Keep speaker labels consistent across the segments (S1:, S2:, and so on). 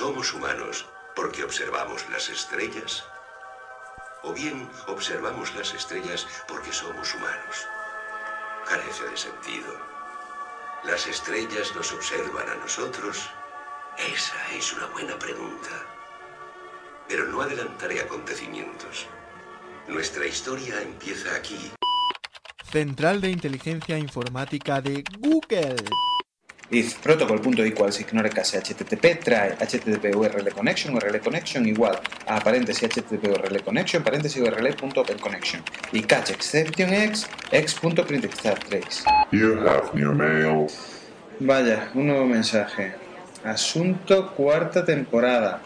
S1: somos humanos porque observamos las estrellas, o bien observamos las estrellas porque somos humanos. Carece de sentido. ¿Las estrellas nos observan a nosotros? Esa es una buena pregunta. Pero no adelantaré acontecimientos. Nuestra historia empieza aquí.
S2: Central de Inteligencia Informática de Google.
S3: If protocol.equals ignore case HTTP trae HTTP URL connection URL connection igual a paréntesis HTTP URL connection paréntesis URL punto open connection y catch exception x x.printextrace.
S4: You have new mail.
S3: Vaya, un nuevo mensaje. Asunto cuarta temporada.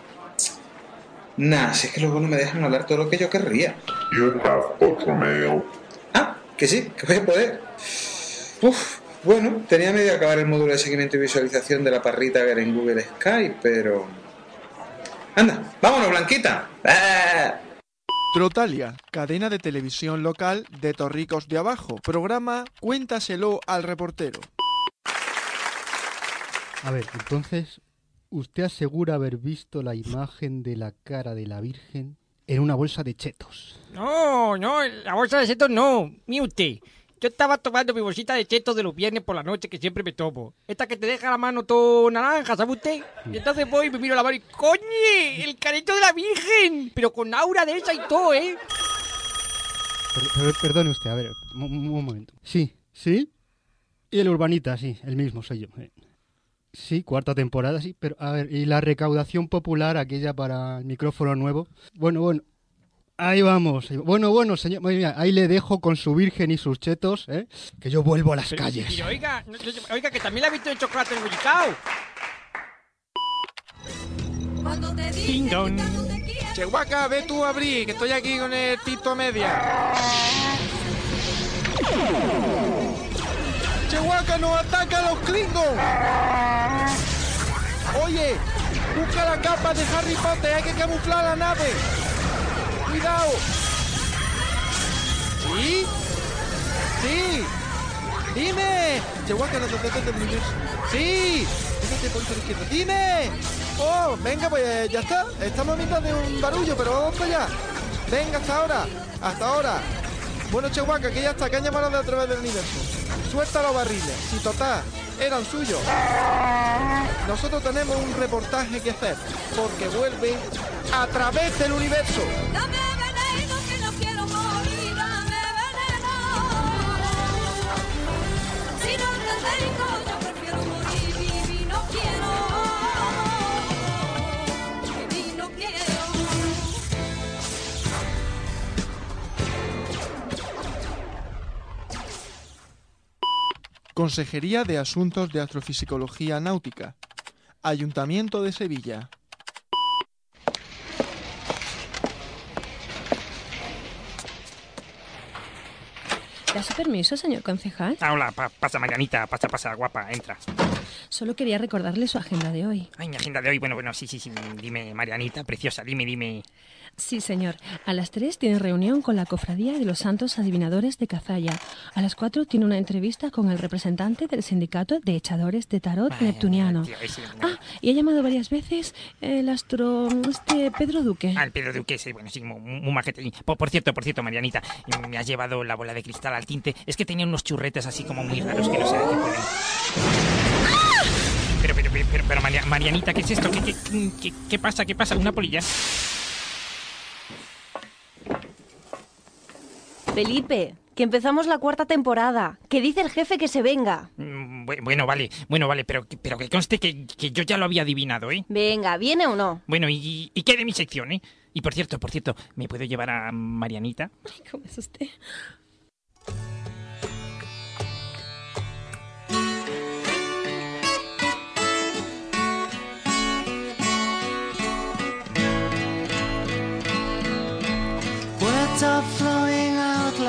S3: Nah, si es que luego no me dejan hablar todo lo que yo querría.
S4: You have otro mail.
S3: Ah, que sí, que voy a poder. Uf, bueno, tenía medio acabar el módulo de seguimiento y visualización de la parrita que era en Google Skype, pero... Anda, vámonos, Blanquita. ¡Ah!
S2: Trotalia, cadena de televisión local de Torricos de Abajo. Programa Cuéntaselo al reportero.
S5: A ver, entonces, ¿usted asegura haber visto la imagen de la cara de la Virgen en una bolsa de chetos?
S6: No, no, la bolsa de chetos no. Mire usted. Yo estaba tomando mi bolsita de chetos de los viernes por la noche que siempre me tomo. Esta que te deja la mano todo naranja, ¿sabe usted? Y entonces voy y me miro la mano y ¡coñe! ¡El careto de la Virgen! Pero con aura de esa y todo, ¿eh?
S5: Per- per- perdone usted, a ver, un, un momento. Sí, sí. Y el urbanita, sí, el mismo soy yo. eh. Sí, cuarta temporada, sí, pero a ver, ¿y la recaudación popular, aquella para el micrófono nuevo? Bueno, bueno, ahí vamos. Bueno, bueno, señor, mira, ahí le dejo con su virgen y sus chetos, ¿eh? Que yo vuelvo a las calles.
S6: Pero oiga, oiga, que también la he visto de chocolate embollicado. Ding dong.
S2: Chehuaca, ve tú a abrir, que estoy aquí con el Tito a media. Chehuaca, nos atacan los Klingons. Oye, busca la capa de Harry Potter, hay que camuflar la nave. Cuidado. ¿Sí? Sí. Dime. Morir. Sí. Dime. Oh, venga, pues ya está. Estamos a mitad de un barullo, pero vamos para allá. Venga, hasta ahora. Hasta ahora. Bueno, Chehuaca, que ya está, que han llamado de a través del universo. Suelta los barriles. Si total, eran suyos. Nosotros tenemos un reportaje que hacer, porque vuelve a través del universo. Consejería de Asuntos de Astrofisicología Náutica. Ayuntamiento de Sevilla.
S7: ¿Da su permiso, señor concejal?
S6: Ah, hola, pa- pasa Marianita, pasa, pasa, guapa, entra.
S7: Solo quería recordarle su agenda de hoy.
S6: Ay, mi agenda de hoy, bueno, bueno, sí, sí, sí, dime, Marianita, preciosa, dime, dime.
S7: Sí, señor. A las 3 tiene reunión con la Cofradía de los Santos Adivinadores de Cazalla. A las 4 tiene una entrevista con el representante del Sindicato de Echadores de Tarot
S6: Vaya,
S7: Neptuniano.
S6: tío,
S7: Ah, y ha llamado varias veces el astro... este Pedro Duque.
S6: Ah, el Pedro Duque, sí, bueno, sí, muy, muy majete. Por, por cierto, por cierto, Marianita, me has llevado la bola de cristal al tinte. Es que tenía unos churretes así como muy raros que no sé de qué pueden. Pero, pero, pero, pero, pero, Maria- Marianita, ¿qué es esto? ¿Qué, qué, qué, qué pasa? ¿Qué pasa? ¿Una polilla?
S8: Felipe, que empezamos la cuarta temporada. Que dice el jefe que se venga.
S6: Mm, bu- Bueno, vale, bueno, vale, pero, pero que conste que, que yo ya lo había adivinado, ¿eh?
S8: Venga, ¿viene o no?
S6: Bueno, y, y qué de mi sección, ¿eh? Y por cierto, por cierto, ¿me puedo llevar a Marianita?
S7: Ay, ¿cómo es usted?
S9: Words are flowing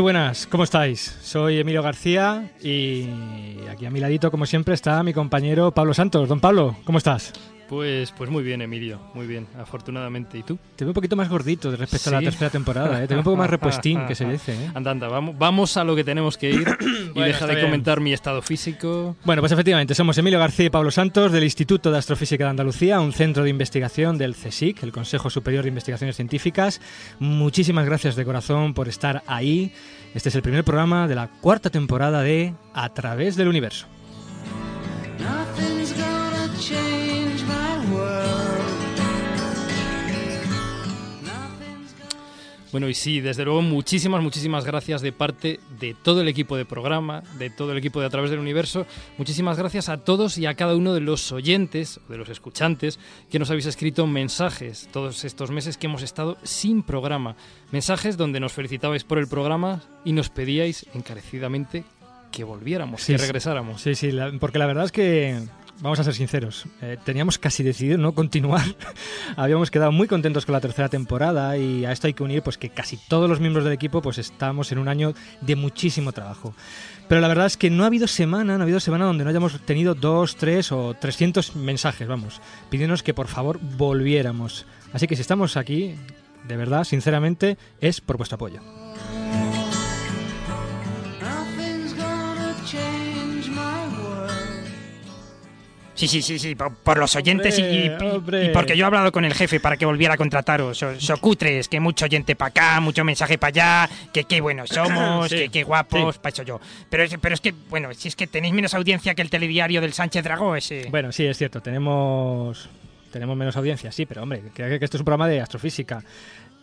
S10: Muy buenas, ¿cómo estáis? Soy Emilio García y aquí a mi ladito, como siempre, está mi compañero Pablo Santos. Don Pablo, ¿cómo estás?
S11: Pues, pues muy bien, Emilio, muy bien, afortunadamente. ¿Y tú?
S10: Te veo un poquito más gordito respecto a la tercera temporada, ¿eh? Te veo un poco más repuestín, que se dice, ¿eh?
S11: Anda, anda, vamos, vamos a lo que tenemos que ir y
S10: Bueno,
S11: deja de
S10: bien.
S11: comentar mi estado físico.
S10: Bueno, pues efectivamente, somos Emilio García y Pablo Santos del Instituto de Astrofísica de Andalucía, un centro de investigación del CSIC, el Consejo Superior de Investigaciones Científicas. Muchísimas gracias de corazón por estar ahí. Este es el primer programa de la cuarta temporada de A través del universo.
S11: Bueno, y sí, desde luego, muchísimas, muchísimas gracias de parte de todo el equipo de programa, de todo el equipo de A través del universo. Muchísimas gracias a todos y a cada uno de los oyentes, de los escuchantes, que nos habéis escrito mensajes todos estos meses que hemos estado sin programa. Mensajes donde nos felicitabais por el programa y nos pedíais encarecidamente que volviéramos,
S10: Sí,
S11: que regresáramos.
S10: Sí, sí, la- porque la verdad es que, vamos a ser sinceros, eh, teníamos casi decidido no continuar. Habíamos quedado muy contentos con la tercera temporada y a esto hay que unir pues que casi todos los miembros del equipo pues estamos en un año de muchísimo trabajo. Pero la verdad es que no ha habido semana, no ha habido semana donde no hayamos tenido dos, tres o 300 mensajes, vamos, pidiéndonos que por favor volviéramos. Así que si estamos aquí, de verdad, sinceramente, es por vuestro apoyo.
S6: Sí, sí, sí, sí, por, por los oyentes y- y,
S10: Hombre,
S6: y-
S10: hombre.
S6: y porque yo he hablado con el jefe para que volviera a contrataros. So, so cutres, que mucho oyente para acá, mucho mensaje para allá, que qué buenos somos,
S10: Sí,
S6: que qué guapos,
S10: sí.
S6: para eso yo. Pero es, pero es que, bueno, si es que tenéis menos audiencia que el telediario del Sánchez Dragó ese.
S10: Bueno, sí, es cierto, tenemos, tenemos menos audiencia, sí, pero hombre, que, que esto es un programa de astrofísica.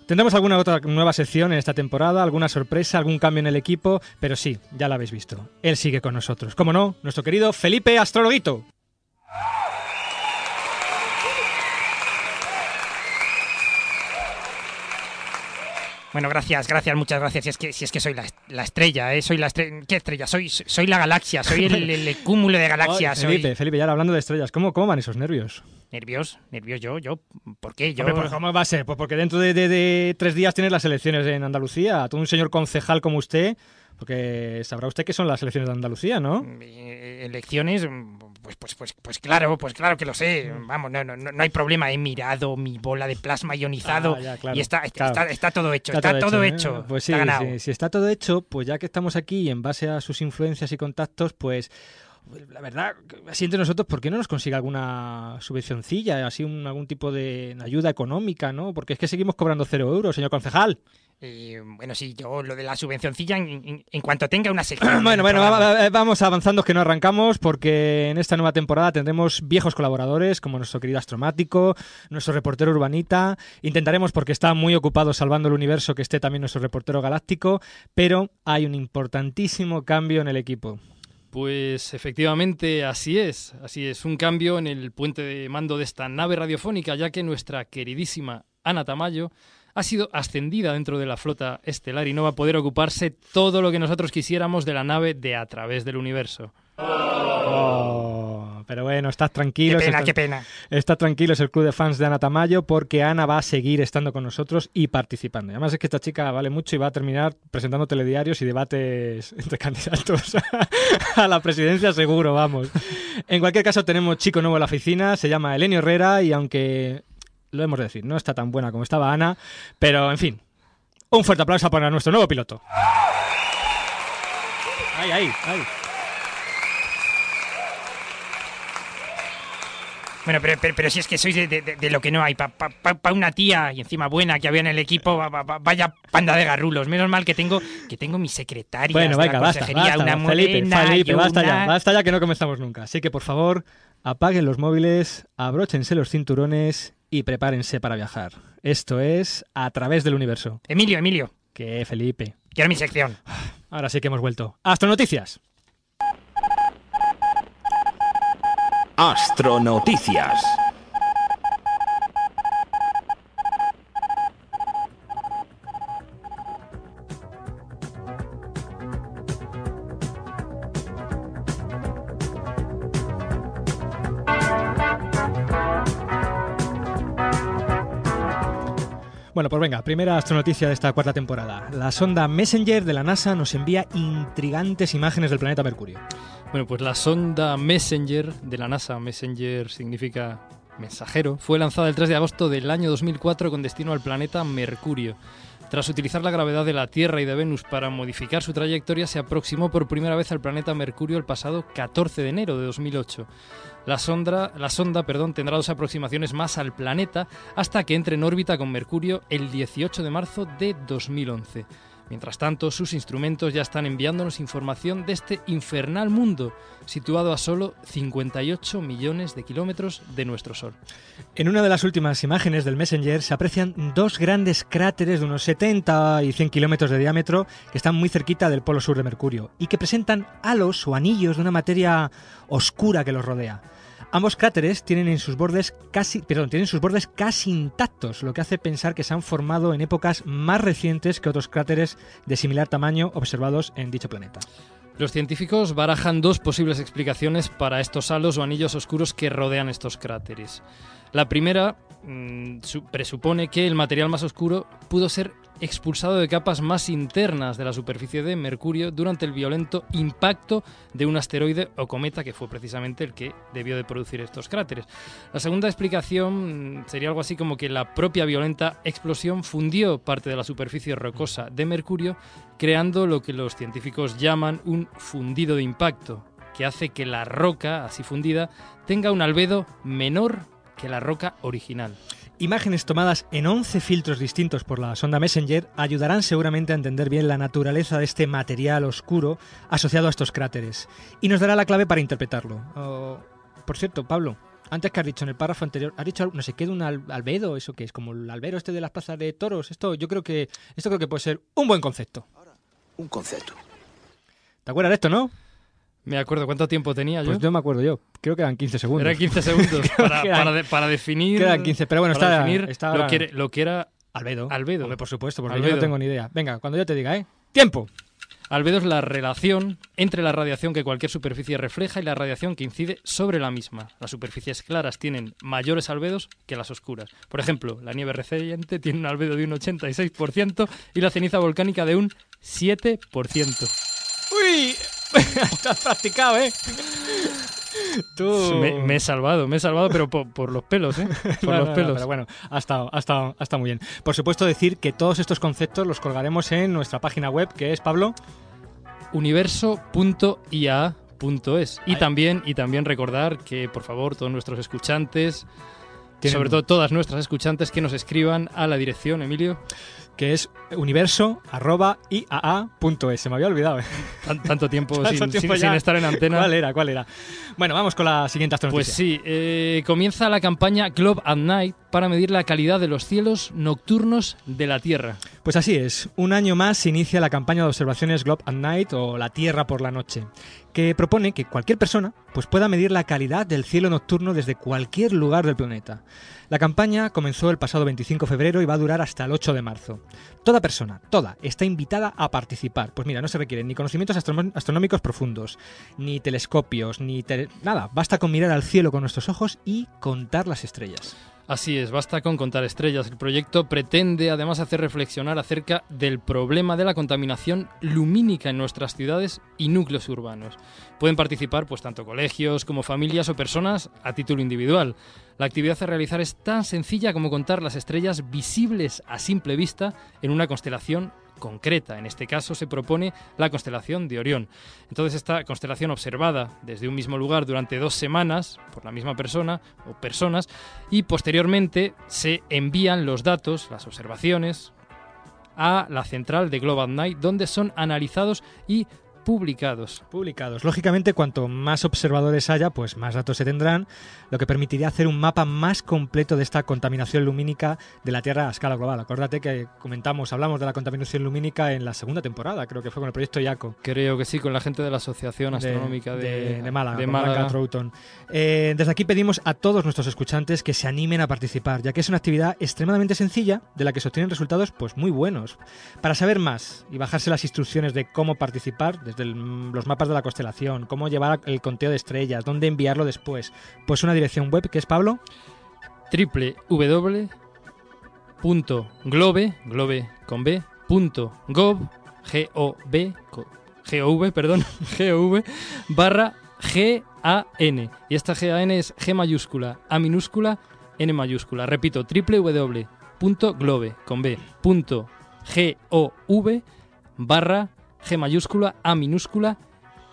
S10: Tendremos alguna otra nueva sección en esta temporada, alguna sorpresa, algún cambio en el equipo, pero sí, ya lo habéis visto. Él sigue con nosotros. ¿Cómo no? Nuestro querido Felipe Astrologuito.
S6: Bueno, gracias, gracias, muchas gracias. Si es que, si es que soy la, la estrella, ¿eh? Soy la estrella. ¿Qué estrella? Soy, soy la galaxia, soy el, el- el cúmulo de galaxias. Soy...
S10: Felipe, Felipe, ya hablando de estrellas, ¿cómo, cómo van esos nervios?
S6: Nervios, nervios yo, yo. ¿Por qué? Yo.
S10: Hombre, ¿cómo va a ser? Pues porque dentro de, de- de tres días tienes las elecciones en Andalucía. Todo un señor concejal como usted, porque sabrá usted que son las elecciones de Andalucía, ¿no?
S6: Eh, elecciones, mm, pues, pues, pues, pues claro, pues claro que lo sé. Vamos, no, no, no hay problema. He mirado mi bola de plasma ionizado
S10: Ah, ya, claro,
S6: y está, está,
S10: claro.
S6: está- está todo hecho. Está, todo
S10: ¿eh?
S6: hecho.
S10: Pues sí,
S6: está ganado.
S10: sí, si está todo hecho, pues ya que estamos aquí en base a sus influencias y contactos, pues la verdad, así entre nosotros, ¿por qué no nos consigue alguna subvencioncilla, así un- algún tipo de ayuda económica, ¿no? Porque es que seguimos cobrando cero euros, señor concejal.
S6: Eh, bueno, sí, yo lo de la subvencioncilla, en, cuanto tenga una sección. en
S10: Bueno, bueno, va- vamos avanzando que no arrancamos porque en esta nueva temporada tendremos viejos colaboradores como nuestro querido Astromático, nuestro reportero Urbanita. Intentaremos, porque está muy ocupado salvando el universo, que esté también nuestro reportero Galáctico, pero hay un importantísimo cambio en el equipo.
S11: Pues efectivamente así es, así es, un cambio en el puente de mando de esta nave radiofónica, ya que nuestra queridísima Ana Tamayo ha sido ascendida dentro de la flota estelar y no va a poder ocuparse todo lo que nosotros quisiéramos de la nave de a través del universo.
S10: Oh, pero bueno, estás tranquilo.
S6: Qué pena,
S10: está-
S6: qué pena.
S10: Está tranquilo, es el club de fans de Ana Tamayo porque Ana va a seguir estando con nosotros y participando. Además es que esta chica vale mucho y va a terminar presentando telediarios y debates entre candidatos a la presidencia seguro, vamos. En cualquier caso tenemos chico nuevo en la oficina, se llama Elenio Herrera y aunque lo hemos de decir, no está tan buena como estaba Ana, pero en fin, un fuerte aplauso para nuestro nuevo piloto. Ahí, ahí, ahí.
S6: Bueno, pero, pero, pero si es que sois de, de- lo que no hay. Para una tía y encima buena que había en el equipo, va- va- va- vaya panda de garrulos. Menos mal que tengo, que tengo mi secretaria.
S10: Bueno, venga, basta,
S6: consejería,
S10: basta,
S6: una
S10: Felipe,
S6: morena
S10: Felipe, basta ya, basta ya que no comenzamos nunca. Así que por favor, apaguen los móviles, abróchense los cinturones y prepárense para viajar. Esto es A través del universo.
S6: Emilio, Emilio,
S10: Que Felipe.
S6: quiero mi sección.
S10: Ahora sí que hemos vuelto. Astronoticias.
S12: Astronoticias.
S10: Bueno, pues venga, primera astronoticia de esta cuarta temporada. La sonda Messenger de la NASA nos envía intrigantes imágenes del planeta Mercurio.
S11: Bueno, pues la sonda Messenger de la NASA, Messenger significa mensajero, fue lanzada el 3 de agosto del año 2004 con destino al planeta Mercurio. Tras utilizar la gravedad de la Tierra y de Venus para modificar su trayectoria, se aproximó por primera vez al planeta Mercurio el pasado 14 de enero de 2008. La sonda, perdón, tendrá dos aproximaciones más al planeta hasta que entre en órbita con Mercurio el 18 de marzo de 2011. Mientras tanto, sus instrumentos ya están enviándonos información de este infernal mundo, situado a solo 58 millones de kilómetros de nuestro Sol.
S10: En una de las últimas imágenes del Messenger se aprecian dos grandes cráteres de unos 70 y 100 kilómetros de diámetro que están muy cerquita del polo sur de Mercurio y que presentan halos o anillos de una materia oscura que los rodea. Ambos cráteres tienen en sus bordes casi, perdón, tienen sus bordes casi intactos, lo que hace pensar que se han formado en épocas más recientes que otros cráteres de similar tamaño observados en dicho planeta.
S11: Los científicos barajan dos posibles explicaciones para estos halos o anillos oscuros que rodean estos cráteres. La primera mm, su- presupone que el material más oscuro pudo ser expulsado de capas más internas de la superficie de Mercurio durante el violento impacto de un asteroide o cometa que fue precisamente el que debió de producir estos cráteres. La segunda explicación mm, sería algo así como que la propia violenta explosión fundió parte de la superficie rocosa de Mercurio, creando lo que los científicos llaman un fundido de impacto, que hace que la roca, así fundida, tenga un albedo menor que la roca original.
S10: Imágenes tomadas en 11 filtros distintos por la sonda Messenger ayudarán seguramente a entender bien la naturaleza de este material oscuro asociado a estos cráteres y nos dará la clave para interpretarlo. Oh, por cierto, Pablo, antes que has dicho en el párrafo anterior, has dicho no sé qué de un al- albedo, eso que es como el albero este de las plazas de toros. Esto yo creo que esto creo que puede ser un buen concepto.
S12: Un concepto.
S10: ¿Te acuerdas de esto, no?
S11: Me acuerdo cuánto tiempo tenía yo.
S10: Pues yo me acuerdo yo. Creo que eran 15 segundos.
S11: Era 15 segundos para,
S10: eran-
S11: para de- para definir.
S10: Quedan 15, pero bueno,
S11: para
S10: está,
S11: definir
S10: está
S11: lo, que, era- lo que era
S10: Albedo.
S11: albedo.
S10: Hombre, por supuesto, porque yo
S11: Albedo.
S10: no tengo ni idea. Venga, cuando yo te diga, ¿eh? ¡Tiempo!
S11: Albedo es la relación entre la radiación que cualquier superficie refleja y la radiación que incide sobre la misma. Las superficies claras tienen mayores albedos que las oscuras. Por ejemplo, la nieve reciente tiene un albedo de un 86% y la ceniza volcánica de un 7%.
S10: ¡Uy! Has practicado, ¿eh? Tú...
S11: Me, me he salvado, me he salvado, pero por, por los pelos, ¿eh? Por
S10: No,
S11: los
S10: no, no,
S11: pelos.
S10: pero bueno, ha estado, ha, estado, ha estado muy bien. Por supuesto, decir que todos estos conceptos los colgaremos en nuestra página web, que es, Pablo,
S11: universo.ia.es. Y también, y también recordar que, por favor, todos nuestros escuchantes,
S10: Tienen-
S11: sobre todo todas nuestras escuchantes, que nos escriban a la dirección, Emilio.
S10: Que es universo.iaa.es. Se me había olvidado. ¿eh?
S11: Tan- tanto tiempo,
S10: Tanto
S11: sin,
S10: tiempo
S11: sin-
S10: ya.
S11: sin estar en antena.
S10: ¿Cuál era? ¿Cuál era? Bueno, vamos con la siguiente
S11: Pues
S10: astronoticia.
S11: sí, eh, comienza la campaña Globe at Night para medir la calidad de los cielos nocturnos de la Tierra.
S10: Pues así es, un año más se inicia la campaña de observaciones Globe at Night o La Tierra por la Noche, que propone que cualquier persona pues, pueda medir la calidad del cielo nocturno desde cualquier lugar del planeta. La campaña comenzó el pasado 25 de febrero y va a durar hasta el 8 de marzo. Toda persona, toda, está invitada a participar. Pues mira, no se requieren ni conocimientos astronómicos profundos, ni telescopios, ni nada. Basta con mirar al cielo con nuestros ojos y contar las estrellas.
S11: Así es, basta con contar estrellas. El proyecto pretende además hacer reflexionar acerca del problema de la contaminación lumínica en nuestras ciudades y núcleos urbanos. Pueden participar pues tanto colegios como familias o personas a título individual. La actividad a realizar es tan sencilla como contar las estrellas visibles a simple vista en una constelación concreta. En este caso se propone la constelación de Orión. Entonces esta constelación observada desde un mismo lugar durante dos semanas por la misma persona o personas y posteriormente se envían los datos, las observaciones, a la central de Global Night donde son analizados y publicados.
S10: Publicados. Lógicamente, cuanto más observadores haya, pues más datos se tendrán, lo que permitiría hacer un mapa más completo de esta contaminación lumínica de la Tierra a escala global. Acuérdate que comentamos, hablamos de la contaminación lumínica en la segunda temporada, creo que fue con el proyecto IACO.
S11: Creo que sí, con la gente de la Asociación Astronómica de,
S10: de Málaga,
S11: de
S10: con
S11: Málaga.
S10: Blanca Troughton. Eh, desde aquí pedimos a todos nuestros escuchantes que se animen a participar, ya que es una actividad extremadamente sencilla de la que se obtienen resultados pues muy buenos. Para saber más y bajarse las instrucciones de cómo participar, el- los mapas de la constelación, cómo llevar el conteo de estrellas, dónde enviarlo después, pues una dirección web que es Pablo.
S11: punto globe, con B, punto gov, G-O-V, co- G-O-V, perdón, G-O-V, barra G-A-N. Y esta G-A-N es G mayúscula, A minúscula, N mayúscula. Repito, www.globe, con B, punto G-O-V, barra G mayúscula, A minúscula,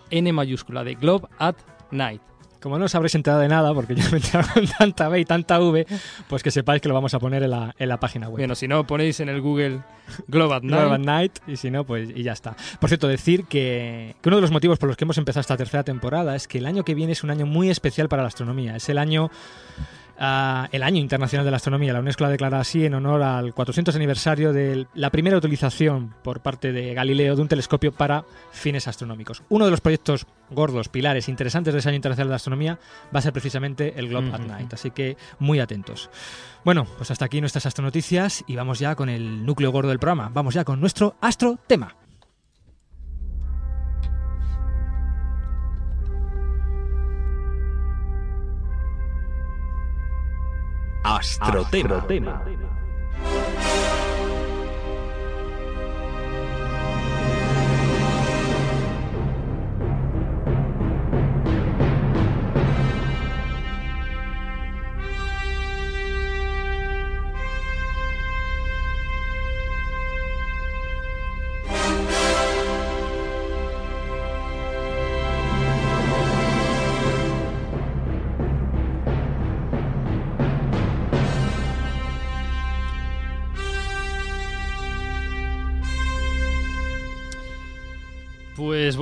S11: N mayúscula, de Globe at Night.
S10: Como no os habréis enterado de nada, porque yo me he enterado con tanta B y tanta V, pues que sepáis que lo vamos a poner en la, en la página web.
S11: Bueno, si no, ponéis en el Google Globe at Night.
S10: Global Night y si no, pues y ya está. Por cierto, decir que, que uno de los motivos por los que hemos empezado esta tercera temporada es que el año que viene es un año muy especial para la astronomía. Es el año el año internacional de la astronomía. La UNESCO la declara así en honor al 400 aniversario de la primera utilización por parte de Galileo de un telescopio para fines astronómicos. Uno de los proyectos gordos, pilares, interesantes de ese año internacional de la astronomía va a ser precisamente el Globe at. Night. Así que muy atentos. Bueno, pues hasta aquí nuestras astronoticias y vamos ya con el núcleo gordo del programa. Vamos ya con nuestro astro tema.
S12: Astrotema.
S11: Pues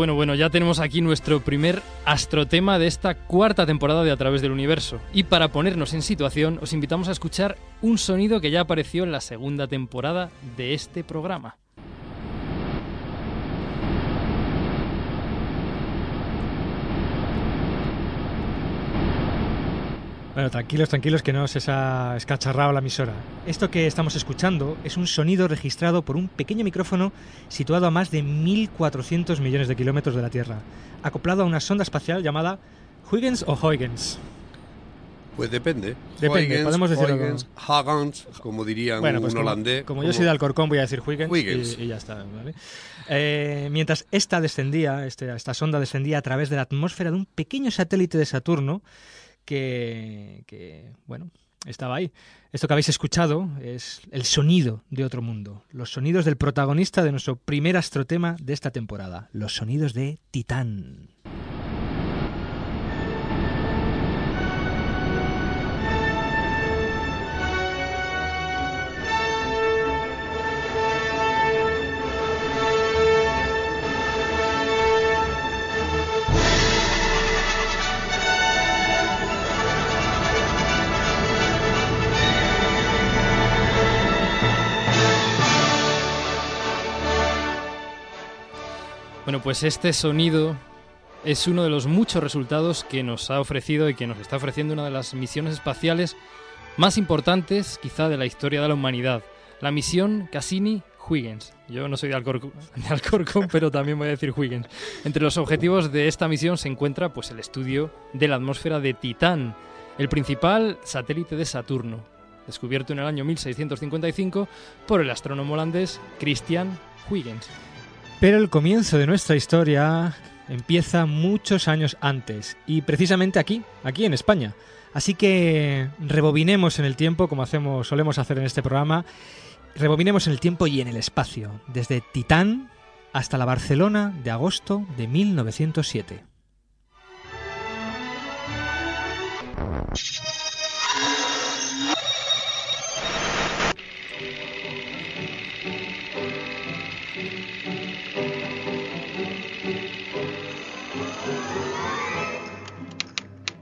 S11: bueno, bueno, ya tenemos aquí nuestro primer astrotema de esta cuarta temporada de A través del universo. Y para ponernos en situación, os invitamos a escuchar un sonido que ya apareció en la segunda temporada de este programa.
S10: Bueno, tranquilos, tranquilos, que no se ha escacharrado la emisora. Esto que estamos escuchando es un sonido registrado por un pequeño micrófono situado a más de 1.400 millones de kilómetros de la Tierra, acoplado a una sonda espacial llamada Huygens o Huygens.
S13: Pues depende.
S10: Depende,
S13: Huygens,
S10: podemos decirlo
S13: Huygens, Huygens, como dirían
S10: Bueno, pues
S13: un
S10: como,
S13: holandés.
S10: como yo soy de Alcorcón, voy a decir Huygens,
S13: Huygens.
S10: Y, y ya está. ¿vale? Eh, mientras esta descendía, este- esta sonda descendía a través de la atmósfera de un pequeño satélite de Saturno que, que, bueno, estaba ahí. Esto que habéis escuchado es el sonido de otro mundo, los sonidos del protagonista de nuestro primer astrotema de esta temporada, los sonidos de Titán.
S11: Pues este sonido es uno de los muchos resultados que nos ha ofrecido y que nos está ofreciendo una de las misiones espaciales más importantes quizá de la historia de la humanidad, la misión Cassini-Huygens. Yo no soy de Alcorcón, pero también voy a decir Huygens. Entre los objetivos de esta misión se encuentra pues el estudio de la atmósfera de Titán, el principal satélite de Saturno, descubierto en el año 1655 por el astrónomo holandés Christian Huygens.
S10: Pero el comienzo de nuestra historia empieza muchos años antes y precisamente aquí, aquí en España. Así que rebobinemos en el tiempo, como hacemos, solemos hacer en este programa, rebobinemos en el tiempo y en el espacio, desde Titán hasta la Barcelona de agosto de 1907.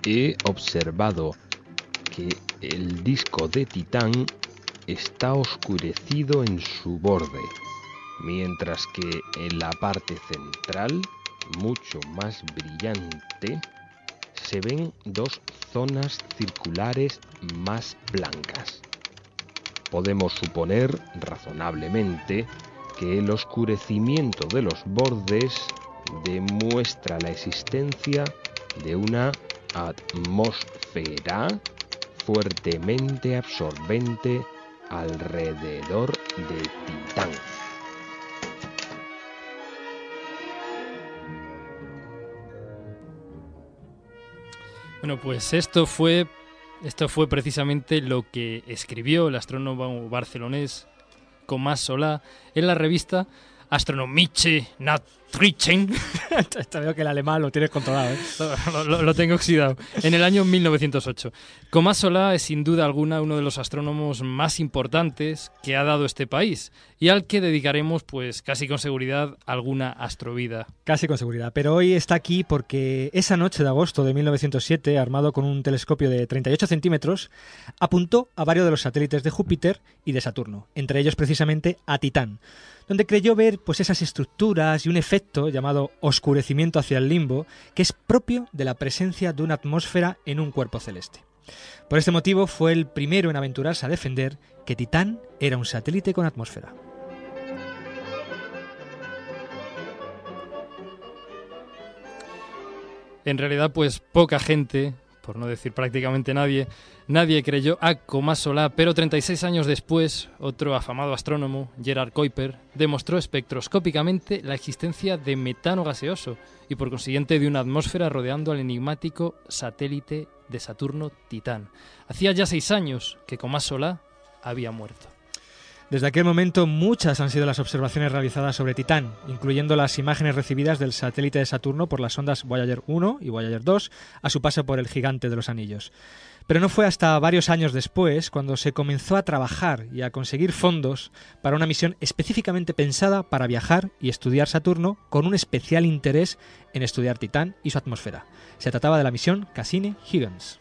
S12: He observado que el disco de Titán está oscurecido en su borde, mientras que en la parte central, mucho más brillante, se ven dos zonas circulares más blancas. Podemos suponer razonablemente que el oscurecimiento de los bordes demuestra la existencia de una atmósfera fuertemente absorbente alrededor de Titán.
S11: Bueno, pues esto fue, esto fue precisamente lo que escribió el astrónomo barcelonés Tomás Solá en la revista Astronomische Nachrichten.
S10: Te veo que el alemán lo tienes controlado. ¿eh?
S11: lo, lo- lo tengo oxidado. En el año 1908. Tomás Solá es sin duda alguna uno de los astrónomos más importantes que ha dado este país y al que dedicaremos, pues casi con seguridad, alguna astrovida.
S10: Casi con seguridad. Pero hoy está aquí porque esa noche de agosto de 1907, armado con un telescopio de 38 centímetros, apuntó a varios de los satélites de Júpiter y de Saturno, entre ellos precisamente a Titán, donde creyó ver pues esas estructuras y un efecto llamado oscurecimiento hacia el limbo, que es propio de la presencia de una atmósfera en un cuerpo celeste. Por este motivo fue el primero en aventurarse a defender que Titán era un satélite con atmósfera.
S11: En realidad, pues poca gente, por no decir prácticamente nadie, nadie creyó a Tomás Solá, pero 36 años después, otro afamado astrónomo, Gerard Kuiper, demostró espectroscópicamente la existencia de metano gaseoso y por consiguiente de una atmósfera rodeando al enigmático satélite de Saturno Titán. Hacía ya seis años que Tomás Solá había muerto.
S10: Desde aquel momento muchas han sido las observaciones realizadas sobre Titán, incluyendo las imágenes recibidas del satélite de Saturno por las sondas Voyager 1 y Voyager 2 a su paso por el gigante de los anillos. Pero no fue hasta varios años después cuando se comenzó a trabajar y a conseguir fondos para una misión específicamente pensada para viajar y estudiar Saturno con un especial interés en estudiar Titán y su atmósfera. Se trataba de la misión Cassini-Huygens.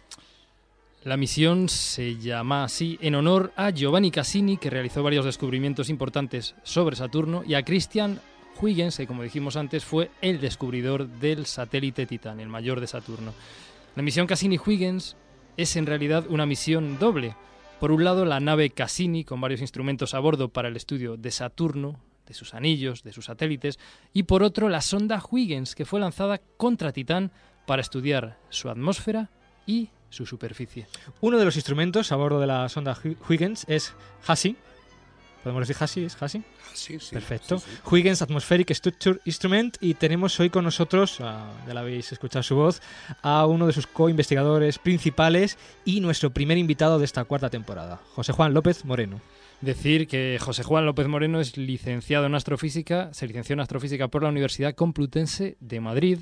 S11: La misión se llama así en honor a Giovanni Cassini, que realizó varios descubrimientos importantes sobre Saturno, y a Christian Huygens, que como dijimos antes fue el descubridor del satélite Titán, el mayor de Saturno. La misión Cassini-Huygens es en realidad una misión doble. Por un lado, la nave Cassini, con varios instrumentos a bordo para el estudio de Saturno, de sus anillos, de sus satélites, y por otro, la sonda Huygens, que fue lanzada contra Titán para estudiar su atmósfera y su superficie.
S10: Uno de los instrumentos a bordo de la sonda Hu- Huygens es HASI. ¿Podemos decir HASI? ¿Es HASI?
S13: Sí, sí,
S10: Perfecto.
S13: sí, sí.
S10: Huygens Atmospheric Structure Instrument y tenemos hoy con nosotros, ah, ya la habéis escuchado su voz, a uno de sus co-investigadores principales y nuestro primer invitado de esta cuarta temporada, José Juan López Moreno.
S11: Decir que José Juan López Moreno es licenciado en astrofísica, se licenció en astrofísica por la Universidad Complutense de Madrid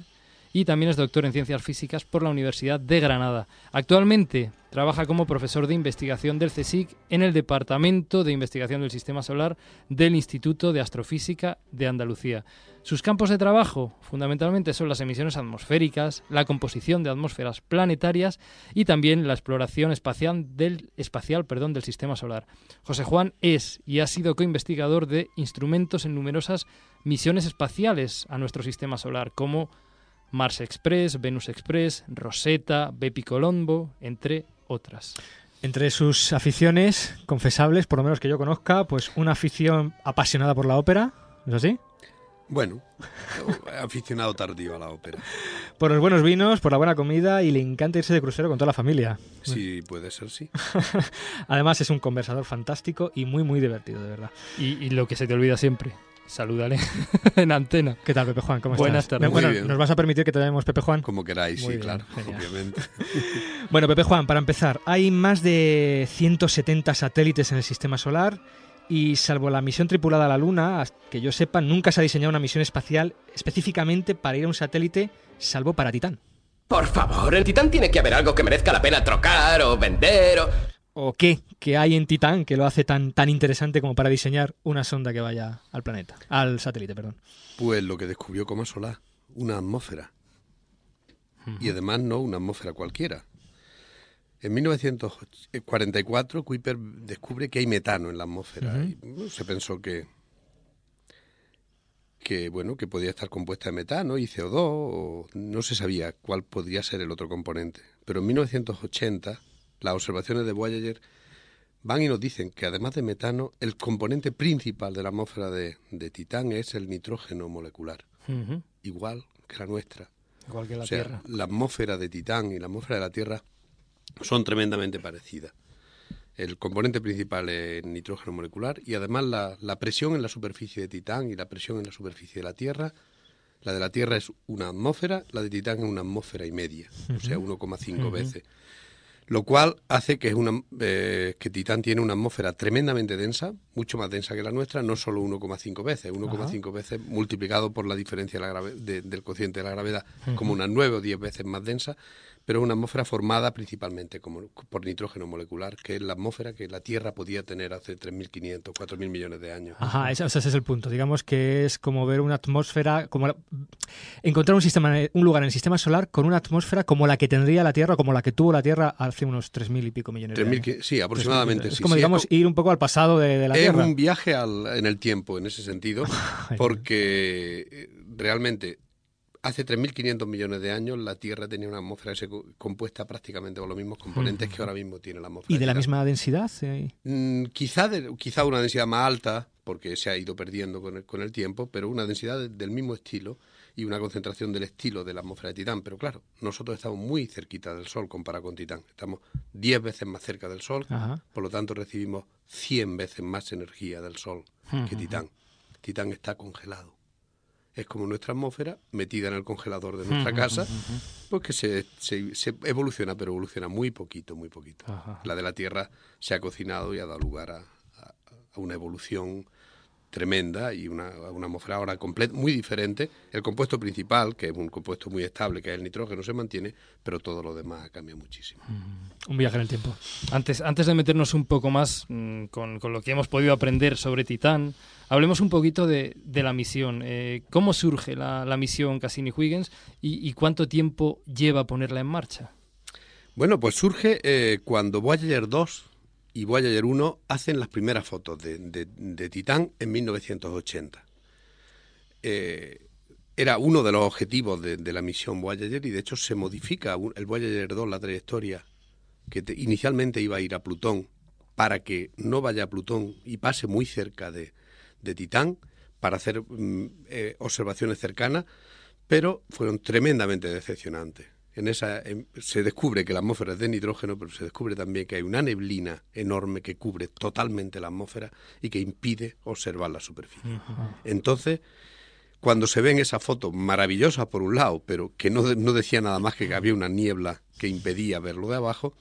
S11: y también es doctor en ciencias físicas por la Universidad de Granada. Actualmente trabaja como profesor de investigación del CSIC en el Departamento de Investigación del Sistema Solar del Instituto de Astrofísica de Andalucía. Sus campos de trabajo fundamentalmente son las emisiones atmosféricas, la composición de atmósferas planetarias y también la exploración espacial del, espacial, perdón, del Sistema Solar. José Juan es y ha sido coinvestigador de instrumentos en numerosas misiones espaciales a nuestro Sistema Solar, como Mars Express, Venus Express, Rosetta, Bepi Colombo, entre otras.
S10: Entre sus aficiones confesables, por lo menos que yo conozca, pues una afición apasionada por la ópera, ¿es así?
S13: Bueno, aficionado tardío a la ópera.
S10: Por los buenos vinos, por la buena comida y le encanta irse de crucero con toda la familia.
S13: Sí, puede ser, sí.
S10: Además es un conversador fantástico y muy muy divertido, de verdad.
S11: Y, y lo que se te olvida siempre, salúdale en antena.
S10: ¿Qué tal, Pepe Juan? ¿Cómo
S11: Buenas
S10: estás?
S11: tardes.
S10: Bueno. ¿nos vas a permitir que te llamemos Pepe Juan?
S13: Como queráis,
S10: Muy
S13: sí,
S10: bien,
S13: claro,
S10: genial.
S13: obviamente.
S10: Bueno, Pepe Juan, para empezar, hay más de 170 satélites en el sistema solar y salvo la misión tripulada a la Luna, que yo sepa, nunca se ha diseñado una misión espacial específicamente para ir a un satélite, salvo para Titán.
S14: Por favor, en Titán tiene que haber algo que merezca la pena trocar o vender o...
S10: ¿O qué? ¿Qué hay en Titán que lo hace tan, tan interesante como para diseñar una sonda que vaya al planeta? Al satélite, perdón.
S13: Pues lo que descubrió como solar, una atmósfera. Y además no una atmósfera cualquiera. En 1944, Kuiper descubre que hay metano en la atmósfera. Y, se pensó que, que, bueno, que podía estar compuesta de metano y CO2, o no se sabía cuál podría ser el otro componente. Pero en 1980, las observaciones de Voyager van y nos dicen que además de metano, el componente principal de la atmósfera de, de Titán es el nitrógeno molecular, igual que la nuestra.
S11: Igual que la
S13: o sea,
S11: Tierra.
S13: la atmósfera de Titán y la atmósfera de la Tierra son tremendamente parecidas. El componente principal es nitrógeno molecular y además la, la presión en la superficie de Titán y la presión en la superficie de la Tierra. La de la Tierra es una atmósfera, la de Titán es una atmósfera y media, o sea,
S15: Ujú.
S13: 1,5
S15: Ujú.
S13: veces. Lo cual hace que, es una, eh, que Titán tiene una atmósfera tremendamente densa, mucho más densa que la nuestra, no solo 1,5 veces, 1,5 veces multiplicado por la diferencia de la grave- de- del cociente de la gravedad, como unas 9 o 10 veces más densa, pero una atmósfera formada principalmente como, por nitrógeno molecular, que es la atmósfera que la Tierra podía tener hace 3.500, 4.000 millones de años.
S10: Ajá, ese, o sea, ese es el punto. Digamos que es como ver una atmósfera, como la- encontrar un sistema, un lugar en el sistema solar con una atmósfera como la que tendría la Tierra, como la que tuvo la Tierra hace unos 3.000 y pico millones de
S13: 3.000
S10: años.
S13: sí, aproximadamente,
S10: Es
S13: sí,
S10: como,
S13: sí, es
S10: digamos, ir un poco al pasado de, de la
S13: es
S10: Tierra.
S13: un viaje al- en el tiempo, en ese sentido, porque realmente hace 3.500 millones de años la Tierra tenía una atmósfera compuesta prácticamente por los mismos componentes que ahora mismo tiene la atmósfera.
S10: ¿Y de la misma densidad?
S13: Mm, quizá, de- quizá una densidad más alta, porque se ha ido perdiendo con el, con el tiempo, pero una densidad de- del mismo estilo y una concentración del estilo de la atmósfera de Titán. Pero claro, nosotros estamos muy cerquita del Sol comparado con Titán. Estamos 10 veces más cerca del Sol,
S10: Ajá.
S13: por lo tanto recibimos 100 veces más energía del Sol que. Titán. Titán está congelado. Es como nuestra atmósfera metida en el congelador de nuestra casa,
S15: ujú.
S13: porque se, se- se evoluciona, pero evoluciona muy poquito, muy poquito.
S11: Ajá.
S13: La de la Tierra se ha cocinado y ha dado lugar a, a- a una evolución tremenda y una, una atmósfera ahora completa, muy diferente. El compuesto principal, que es un compuesto muy estable, que es el nitrógeno, se mantiene, pero todo lo demás cambia muchísimo.
S10: Un viaje en el tiempo.
S11: Antes, antes de meternos un poco más mm, con, con lo que hemos podido aprender sobre Titán, hablemos un poquito de, de la misión. Eh, ¿Cómo surge la, la misión Cassini-Huygens y, y cuánto tiempo lleva ponerla en marcha?
S13: Bueno, pues surge eh, cuando Voyager 2 y Voyager 1 hacen las primeras fotos de, de- de Titán en 1980. Eh, era uno de los objetivos de, la misión Voyager y de hecho se modifica el Voyager 2, la trayectoria que te- inicialmente iba a ir a Plutón para que no vaya a Plutón y pase muy cerca de, de Titán para hacer mm, eh, observaciones cercanas, pero fueron tremendamente decepcionantes. En esa em, se descubre que la atmósfera es de nitrógeno, pero se descubre también que hay una neblina enorme que cubre totalmente la atmósfera y que impide observar la superficie. Entonces, cuando se ven esas fotos maravillosas por un lado, pero que no, de- no decía nada más que había una niebla que impedía verlo de abajo,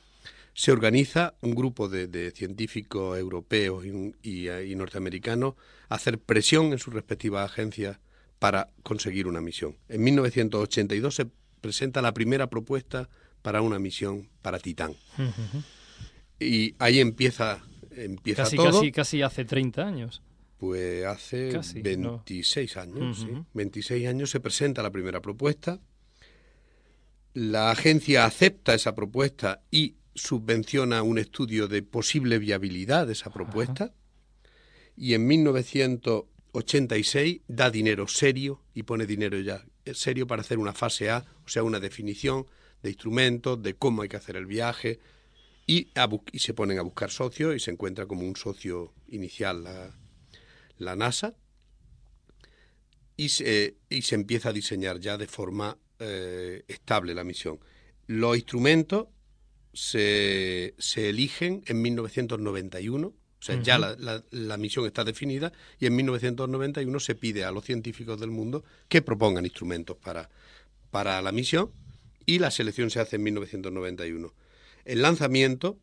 S13: se organiza un grupo de, de científicos europeos y, y, y norteamericanos a hacer presión en sus respectivas agencias para conseguir una misión. En 1982 se presenta la primera propuesta para una misión para Titán. Y ahí empieza, empieza
S11: Casi,
S13: todo.
S11: casi, casi hace 30 años.
S13: Pues hace
S11: Casi,
S13: 26 años,
S11: Ujú.
S13: sí. 26 años se presenta la primera propuesta. La agencia acepta esa propuesta y subvenciona un estudio de posible viabilidad de esa propuesta. Y en 1986 da dinero serio y pone dinero ya serio para hacer una fase A, o sea, una definición de instrumentos, de cómo hay que hacer el viaje, y, a bu- y se ponen a buscar socios y se encuentra como un socio inicial la, la NASA y se, y se empieza a diseñar ya de forma eh, estable la misión. Los instrumentos se, se eligen en 1991, o sea, ya la, la- la misión está definida y en 1991 se pide a los científicos del mundo que propongan instrumentos para, para la misión y la selección se hace en 1991. El lanzamiento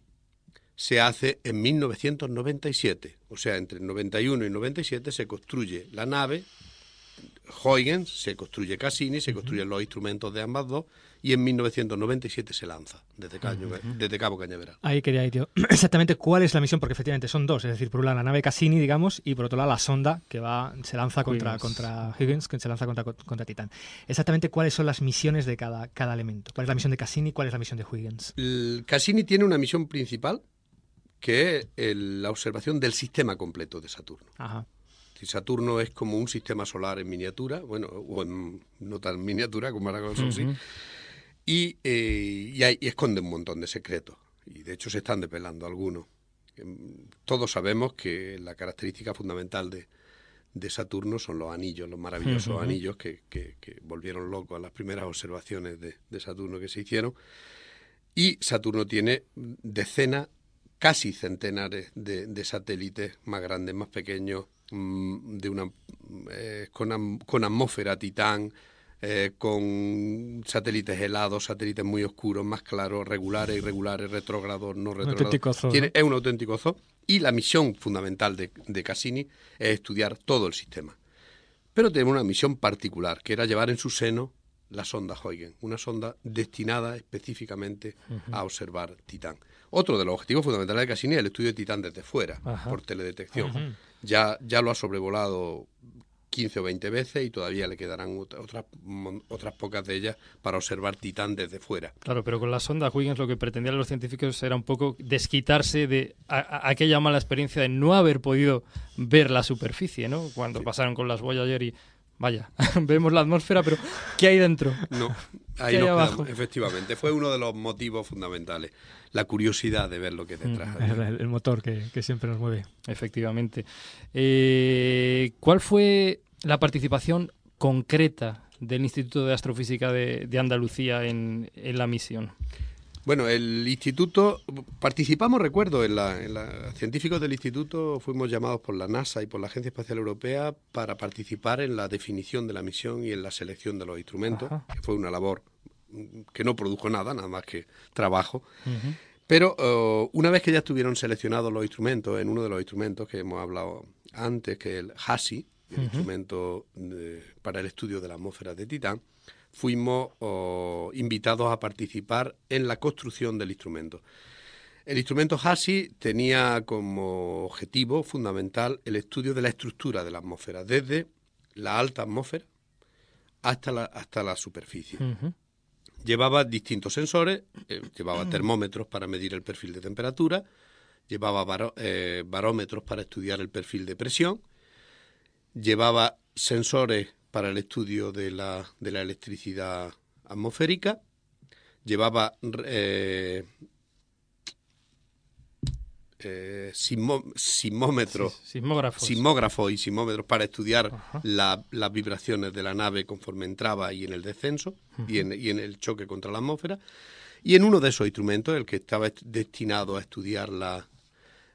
S13: se hace en 1997, o sea, entre el 91 y 97 se construye la nave Huygens, se construye Cassini, se construyen los instrumentos de ambas dos y en 1997 se lanza desde, Caño- desde Cabo Cañaveral.
S10: Ahí quería ir yo. Exactamente cuál es la misión, porque efectivamente son dos. Es decir, por un lado la nave Cassini, digamos, y por otro lado la sonda que va, se lanza contra,
S11: Huygens.
S10: contra Huygens, que se lanza contra, contra Titán. Exactamente cuáles son las misiones de cada, cada elemento. ¿Cuál es la misión de Cassini? ¿Cuál es la misión de Huygens?
S13: El Cassini tiene una misión principal que es el- la observación del sistema completo de Saturno.
S10: Ajá.
S13: Si Saturno es como un sistema solar en miniatura, bueno, o en no tan miniatura como ahora con sí. Y, eh, y, hay- y esconde un montón de secretos. Y de hecho se están depelando algunos. Em, Todos sabemos que la característica fundamental de, de Saturno son los anillos, los maravillosos anillos que, que- que volvieron locos a las primeras observaciones de, de Saturno que se hicieron. Y Saturno tiene decenas, casi centenares de, de satélites más grandes, más pequeños, mm, de una eh, con, con atmósfera titán, eh, con satélites helados, satélites muy oscuros, más claros, regulares, irregulares, retrógrados, no retrógrados. Es un auténtico zoo. Y la misión fundamental de, de Cassini es estudiar todo el sistema. Pero tenemos una misión particular, que era llevar en su seno la sonda Huygens, una sonda destinada específicamente a observar Titán. Otro de los objetivos fundamentales de Cassini es el estudio de Titán desde fuera,
S11: Ajá.
S13: por teledetección. Ya, ya lo ha sobrevolado 15 o 20 veces y todavía le quedarán ot- otras, otras pocas de ellas para observar Titán desde fuera.
S11: Claro, pero con la sonda Huygens lo que pretendían los científicos era un poco desquitarse de a- a- aquella mala experiencia de no haber podido ver la superficie, ¿no? Cuando pasaron con las Voyager y vaya, vemos la atmósfera, pero ¿qué hay dentro?
S13: No,
S11: ¿Qué
S13: ahí nos
S11: abajo?
S13: quedamos, efectivamente. Fue uno de los motivos fundamentales, la curiosidad de ver lo que detrás.
S10: Es el, el motor que, que siempre nos mueve.
S11: Efectivamente. Eh, ¿Cuál fue la participación concreta del Instituto de Astrofísica de, de Andalucía en, en la misión?
S13: Bueno, el instituto, participamos, recuerdo, en la, en la- científicos del instituto fuimos llamados por la NASA y por la Agencia Espacial Europea para participar en la definición de la misión y en la selección de los instrumentos,
S11: Ajá.
S13: que fue una labor que no produjo nada, nada más que trabajo. Pero eh, una vez que ya estuvieron seleccionados los instrumentos, en uno de los instrumentos que hemos hablado antes, que es el HASI, el instrumento de- para el estudio de la atmósfera de Titán, fuimos oh, invitados a participar en la construcción del instrumento. El instrumento HASI tenía como objetivo fundamental el estudio de la estructura de la atmósfera, desde la alta atmósfera hasta la, hasta la superficie. Llevaba distintos sensores, eh, llevaba termómetros para medir el perfil de temperatura, llevaba eh, barómetros para estudiar el perfil de presión, llevaba sensores para el estudio de la, de la electricidad atmosférica, llevaba eh, eh, sismo- sismómetros,
S11: Sis- sismógrafos.
S13: sismógrafos y sismómetros para estudiar la- las vibraciones de la nave conforme entraba y en el descenso y, en, y en el choque contra la atmósfera. Y en uno de esos instrumentos, el que estaba est- destinado a estudiar la,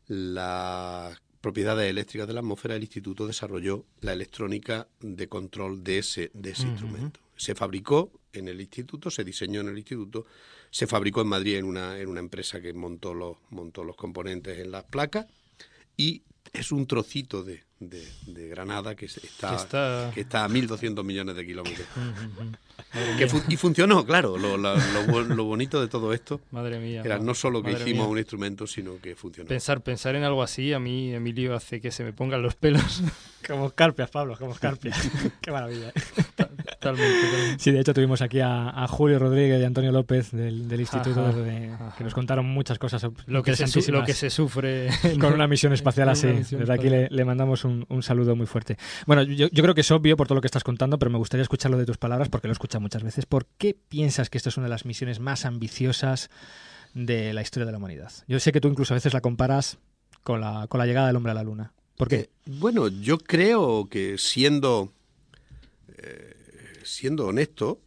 S13: las propiedades eléctricas de la atmósfera, el instituto desarrolló la electrónica de control de ese, de ese instrumento. Se fabricó en el instituto, se diseñó en el instituto, se fabricó en Madrid en una, en una empresa que montó los, montó los componentes en las placas y es un trocito de, de- de Granada que se- está,
S11: Que está-
S13: que está a 1.200 millones de kilómetros. Que fu- y funcionó, claro. Lo, lo- lo bonito de todo esto
S11: Madre mía.
S13: era no solo que hicimos
S11: mía.
S13: un instrumento, sino que funcionó.
S11: Pensar, pensar en algo así, a mí, Emilio, hace que se me pongan los pelos.
S10: Como escarpias, Pablo, como escarpias. Qué maravilla.
S11: Totalmente, totalmente.
S10: Sí, de hecho tuvimos aquí a, a Julio Rodríguez y Antonio López del, del instituto
S11: Ajá,
S10: de- que nos contaron muchas cosas.
S11: Lo que se lo que se sufre
S10: con una misión espacial así.
S11: misión
S10: Desde aquí le, le mandamos un, un saludo muy fuerte. Bueno, yo, yo creo que es obvio por todo lo que estás contando, pero me gustaría escucharlo de tus palabras porque lo he escuchado muchas veces. ¿Por qué piensas que esto es una de las misiones más ambiciosas de la historia de la humanidad? Yo sé que tú incluso a veces la comparas con la, con la llegada del hombre a la luna. ¿Por qué?
S13: Eh, bueno, yo creo que siendo, eh, siendo honesto,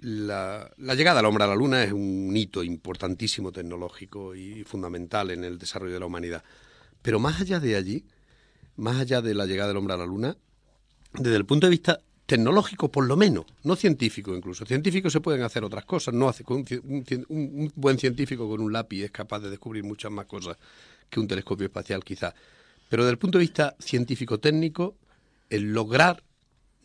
S13: la, llegada del hombre a la luna es un hito importantísimo tecnológico y fundamental en el desarrollo de la humanidad. Pero más allá de allí, más allá de la llegada del hombre a la luna, desde el punto de vista tecnológico, por lo menos, no científico incluso. Científicos se pueden hacer otras cosas. No hace, un, un un- buen científico con un lápiz es capaz de descubrir muchas más cosas que un telescopio espacial, quizá. Pero desde el punto de vista científico-técnico, el lograr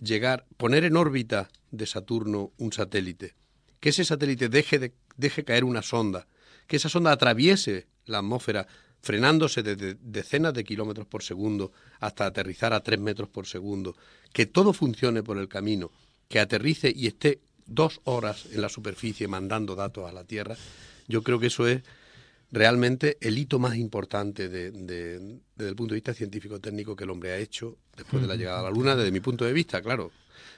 S13: llegar, poner en órbita de Saturno un satélite, que ese satélite deje, de, deje caer una sonda, que esa sonda atraviese la atmósfera frenándose desde decenas de kilómetros por segundo hasta aterrizar a tres metros por segundo, que todo funcione por el camino, que aterrice y esté dos horas en la superficie mandando datos a la Tierra, yo creo que eso es realmente el hito más importante de- de- desde el punto de vista científico-técnico que el hombre ha hecho después de la llegada a la Luna, desde mi punto de vista, claro.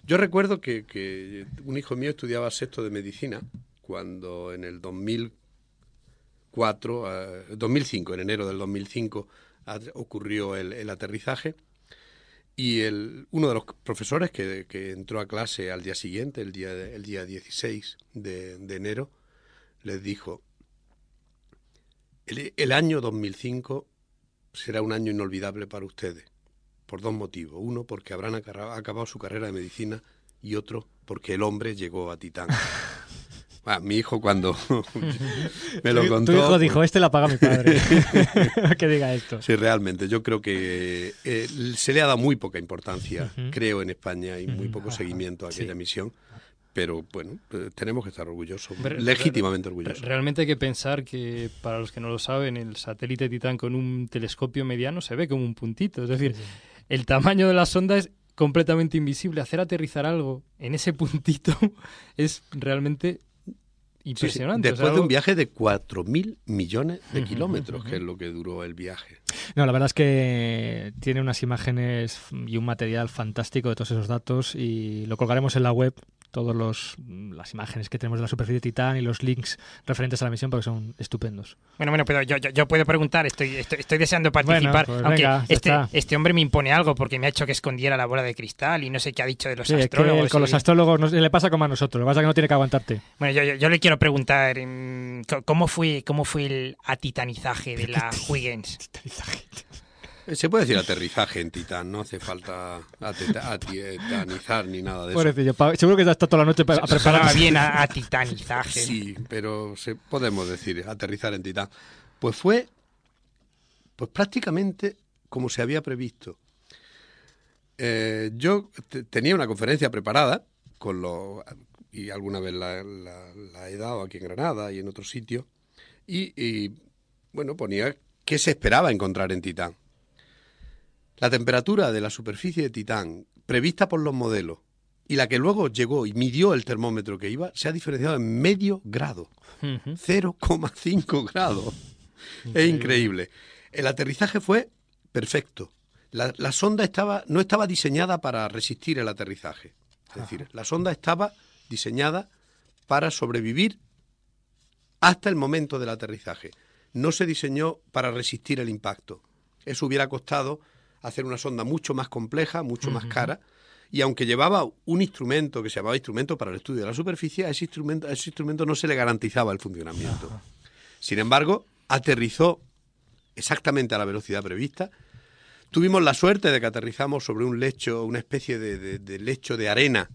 S13: Yo recuerdo que, que un hijo mío estudiaba sexto de medicina cuando en el 2004, eh, 2005, en enero del 2005, a- ocurrió el, aterrizaje y el, uno de los profesores que, que entró a clase al día siguiente, el día, el día 16 de, de enero, les dijo, El, el año 2005 será un año inolvidable para ustedes, por dos motivos. Uno, porque habrán acabado su carrera de medicina y otro, porque el hombre llegó a Titán. Ah, mi hijo cuando me lo contó...
S10: Tu hijo dijo,
S13: pues-
S10: este la paga mi padre. que diga esto.
S13: Sí, realmente. Yo creo que eh, se le ha dado muy poca importancia, creo, en España y muy poco seguimiento a aquella
S11: Sí.
S13: misión. Pero bueno, eh, tenemos que estar orgullosos,
S11: Pero-
S13: legítimamente orgullosos.
S11: Realmente hay que pensar que, para los que no lo saben, el satélite Titán con un telescopio mediano se ve como un puntito. Es decir, el tamaño de la sonda es completamente invisible. Hacer aterrizar algo en ese puntito es realmente
S13: Sí, sí.
S11: impresionante. O sea,
S13: Después de un viaje de 4.000 millones de kilómetros, que es lo que duró el viaje.
S10: No, la verdad es que tiene unas imágenes y un material fantástico de todos esos datos y lo colgaremos en la web todas las imágenes que tenemos de la superficie de Titán y los links referentes a la misión porque son estupendos.
S6: Bueno, bueno, pero yo, yo, yo puedo preguntar, estoy, estoy, estoy deseando
S10: Bueno,
S6: participar,
S10: pues
S6: aunque
S10: venga,
S6: este, este hombre me impone algo porque me ha hecho que escondiera la bola de cristal y no sé qué ha dicho de los
S10: Sí, es que
S6: astrólogos.
S10: con los astrólogos le pasa como a nosotros, lo que pasa es que no tiene que aguantarte.
S6: Bueno, yo, yo, le quiero preguntar, co- ¿cómo fue, cómo fue el atitanizaje de la Huygens?
S13: Eh, Se puede decir aterrizaje en Titán, no hace falta atitanizar ni nada de eso.
S10: Pobrecillo, seguro que ya está toda la noche pa- a
S6: Se
S10: preparar.
S6: sonaba bien a, a titanizaje.
S13: Sí, pero se, podemos decir aterrizar en Titán. Pues fue pues prácticamente como se había previsto. Eh, yo te- tenía una conferencia preparada con los y alguna vez la, la- la he dado aquí en Granada y en otros sitios y, y, bueno ponía qué se esperaba encontrar en Titán. La temperatura de la superficie de Titán prevista por los modelos y la que luego llegó y midió el termómetro que iba se ha diferenciado en medio grado. 0,5 grados. Es increíble. El aterrizaje fue perfecto. La, la sonda estaba, no estaba diseñada para resistir el aterrizaje. Es decir, la sonda estaba diseñada para sobrevivir hasta el momento del aterrizaje. No se diseñó para resistir el impacto. Eso hubiera costado hacer una sonda mucho más compleja, mucho más cara, y aunque llevaba un instrumento que se llamaba instrumento para el estudio de la superficie, a ese instrumento, a ese instrumento no se le garantizaba el funcionamiento. Sin embargo, aterrizó exactamente a la velocidad prevista. Tuvimos la suerte de que aterrizamos sobre un lecho, una especie de, de- de lecho de arena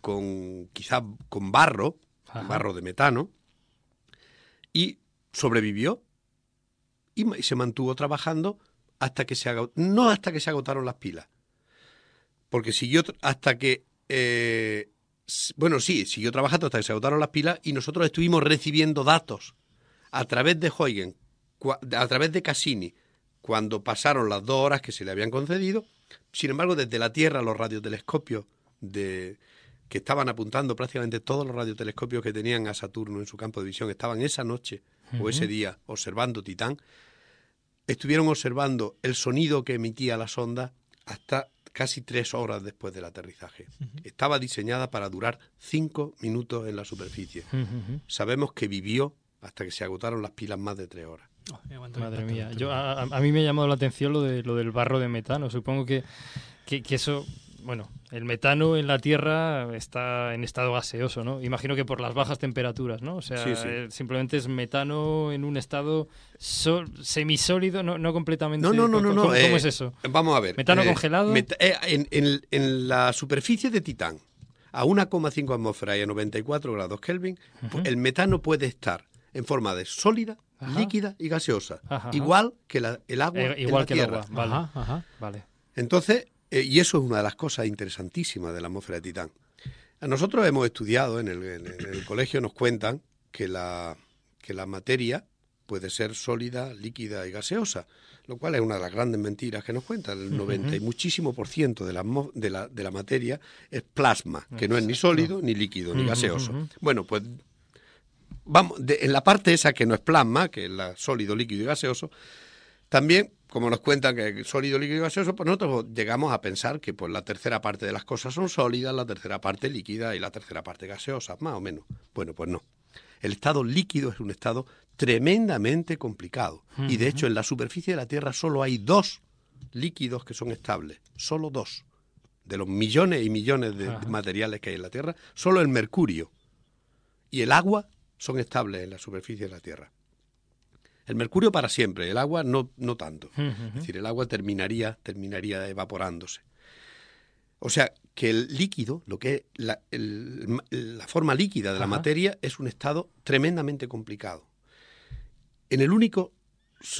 S13: con quizás con barro,
S11: Ajá.
S13: barro de metano, y sobrevivió y se mantuvo trabajando hasta que se agotó, no hasta que se agotaron las pilas, porque siguió tr- hasta que, eh, bueno, sí, siguió trabajando hasta que se agotaron las pilas y nosotros estuvimos recibiendo datos a través de Huygens, a través de Cassini, cuando pasaron las dos horas que se le habían concedido. Sin embargo, desde la Tierra, los radiotelescopios de, que estaban apuntando prácticamente todos los radiotelescopios que tenían a Saturno en su campo de visión, estaban esa noche o ese día observando Titán, estuvieron observando el sonido que emitía la sonda hasta casi tres horas después del aterrizaje. Estaba diseñada para durar cinco minutos en la superficie. Sabemos que vivió hasta que se agotaron las pilas más de tres horas.
S11: Madre mía, yo, a, a- a mí me ha llamado la atención lo, de, lo del barro de metano. Supongo que, que, que eso, bueno, el metano en la Tierra está en estado gaseoso, ¿no? Imagino que por las bajas temperaturas, ¿no? O sea,
S13: Sí, sí.
S11: eh, simplemente es metano en un estado semisólido, no, no completamente.
S13: No, no, no, no.
S11: ¿Cómo,
S13: no,
S11: cómo
S13: eh,
S11: es eso?
S13: Vamos a ver.
S11: ¿Metano
S13: eh,
S11: congelado?
S13: eh, en, en- en la superficie de Titán, a 1,5 atmósfera y a 94 grados Kelvin,
S11: Ujú.
S13: el metano puede estar en forma de sólida,
S11: Ajá.
S13: líquida y gaseosa,
S11: Ajá, ajá.
S13: igual que la- el agua.
S11: Eh,
S13: en
S11: igual
S13: la
S11: que el agua, vale.
S10: Ajá, ajá.
S11: Vale.
S13: Entonces, eh, y eso es una de las cosas interesantísimas de la atmósfera de Titán. A nosotros hemos estudiado, en el, en el- colegio nos cuentan que la, que la materia puede ser sólida, líquida y gaseosa, lo cual es una de las grandes mentiras que nos cuentan. El 90 y muchísimo por ciento de la, de la, de la materia es plasma, que no es ni sólido, ni líquido, ni gaseoso. Bueno, pues vamos, de- en la parte esa que no es plasma, que es la sólido, líquido y gaseoso, también, como nos cuentan que sólido, líquido y gaseoso, pues nosotros llegamos a pensar que pues la tercera parte de las cosas son sólidas, la tercera parte líquida y la tercera parte gaseosa, más o menos. Bueno, pues no. El estado líquido es un estado tremendamente complicado. Y de hecho, en la superficie de la Tierra solo hay dos líquidos que son estables. Solo dos. De los millones y millones de materiales que hay en la Tierra, solo el mercurio y el agua son estables en la superficie de la Tierra. El mercurio para siempre, el agua no, no tanto. Es decir, el agua terminaría, terminaría evaporándose. O sea, que el líquido, lo que es la, el- la forma líquida de la
S11: Ajá.
S13: materia, es un estado tremendamente complicado. En el único,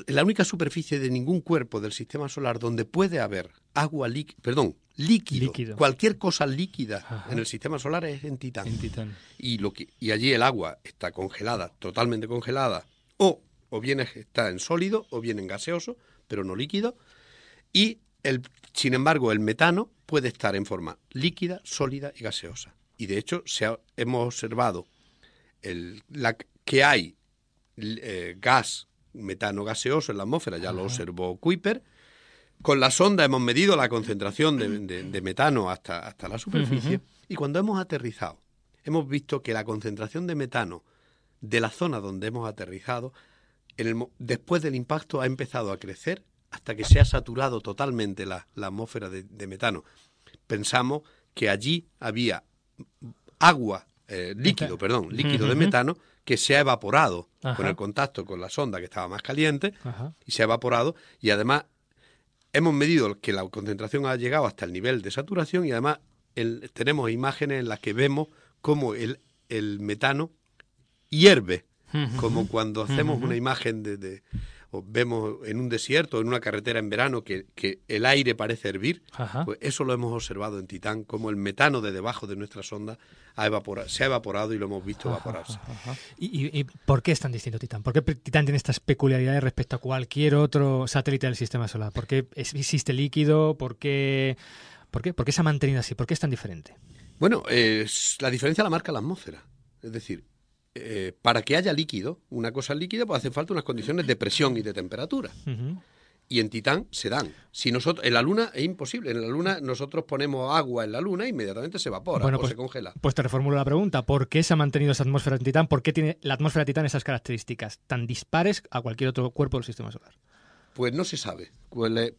S13: en la única superficie de ningún cuerpo del sistema solar donde puede haber agua líquida, perdón, líquido,
S11: Líquido.
S13: cualquier cosa líquida
S11: Ajá.
S13: en el sistema solar es en Titán.
S11: En Titán.
S13: Y, lo que, y allí el agua está congelada, totalmente congelada, o, o bien está en sólido o bien en gaseoso, pero no líquido. Y, el, sin embargo, el metano puede estar en forma líquida, sólida y gaseosa. Y de hecho, se ha- hemos observado el, la, que hay eh, gas metano gaseoso en la atmósfera, ya lo observó Kuiper. Con la sonda hemos medido la concentración de, de- de metano hasta, hasta la superficie y cuando hemos aterrizado hemos visto que la concentración de metano de la zona donde hemos aterrizado, en el mo- después del impacto ha empezado a crecer hasta que se ha saturado totalmente la, la atmósfera de, de metano. Pensamos que allí había agua, eh, líquido, perdón, líquido de metano que se ha evaporado con el contacto con la sonda que estaba más caliente
S11: Ajá.
S13: y se ha evaporado y además hemos medido que la concentración ha llegado hasta el nivel de saturación y además el- tenemos imágenes en las que vemos cómo el, el metano hierve. Como cuando hacemos una imagen de, de- o vemos en un desierto o en una carretera en verano que, que el aire parece hervir,
S11: Ajá.
S13: pues eso lo hemos observado en Titán, como el metano de debajo de nuestra sonda ha evapora- se ha evaporado y lo hemos visto evaporarse.
S10: ¿Y, y- y por qué es tan distinto Titán? ¿Por qué Titán tiene estas peculiaridades respecto a cualquier otro satélite del sistema solar? ¿Por qué existe líquido? ¿Por qué, por qué, por qué se ha mantenido así? ¿Por qué es tan diferente?
S13: Bueno, es- la diferencia la marca la atmósfera. Es decir, eh, para que haya líquido, una cosa líquida, pues hace falta unas condiciones de presión y de temperatura. Y en Titán se dan. Si nosotros, en la Luna es imposible. En la Luna nosotros ponemos agua en la Luna e inmediatamente se evapora
S10: Bueno,
S13: o
S10: pues-
S13: se congela.
S10: Pues te reformulo la pregunta. ¿Por qué se ha mantenido esa atmósfera en Titán? ¿Por qué tiene la atmósfera de Titán esas características tan dispares a cualquier otro cuerpo del sistema solar?
S13: Pues no se sabe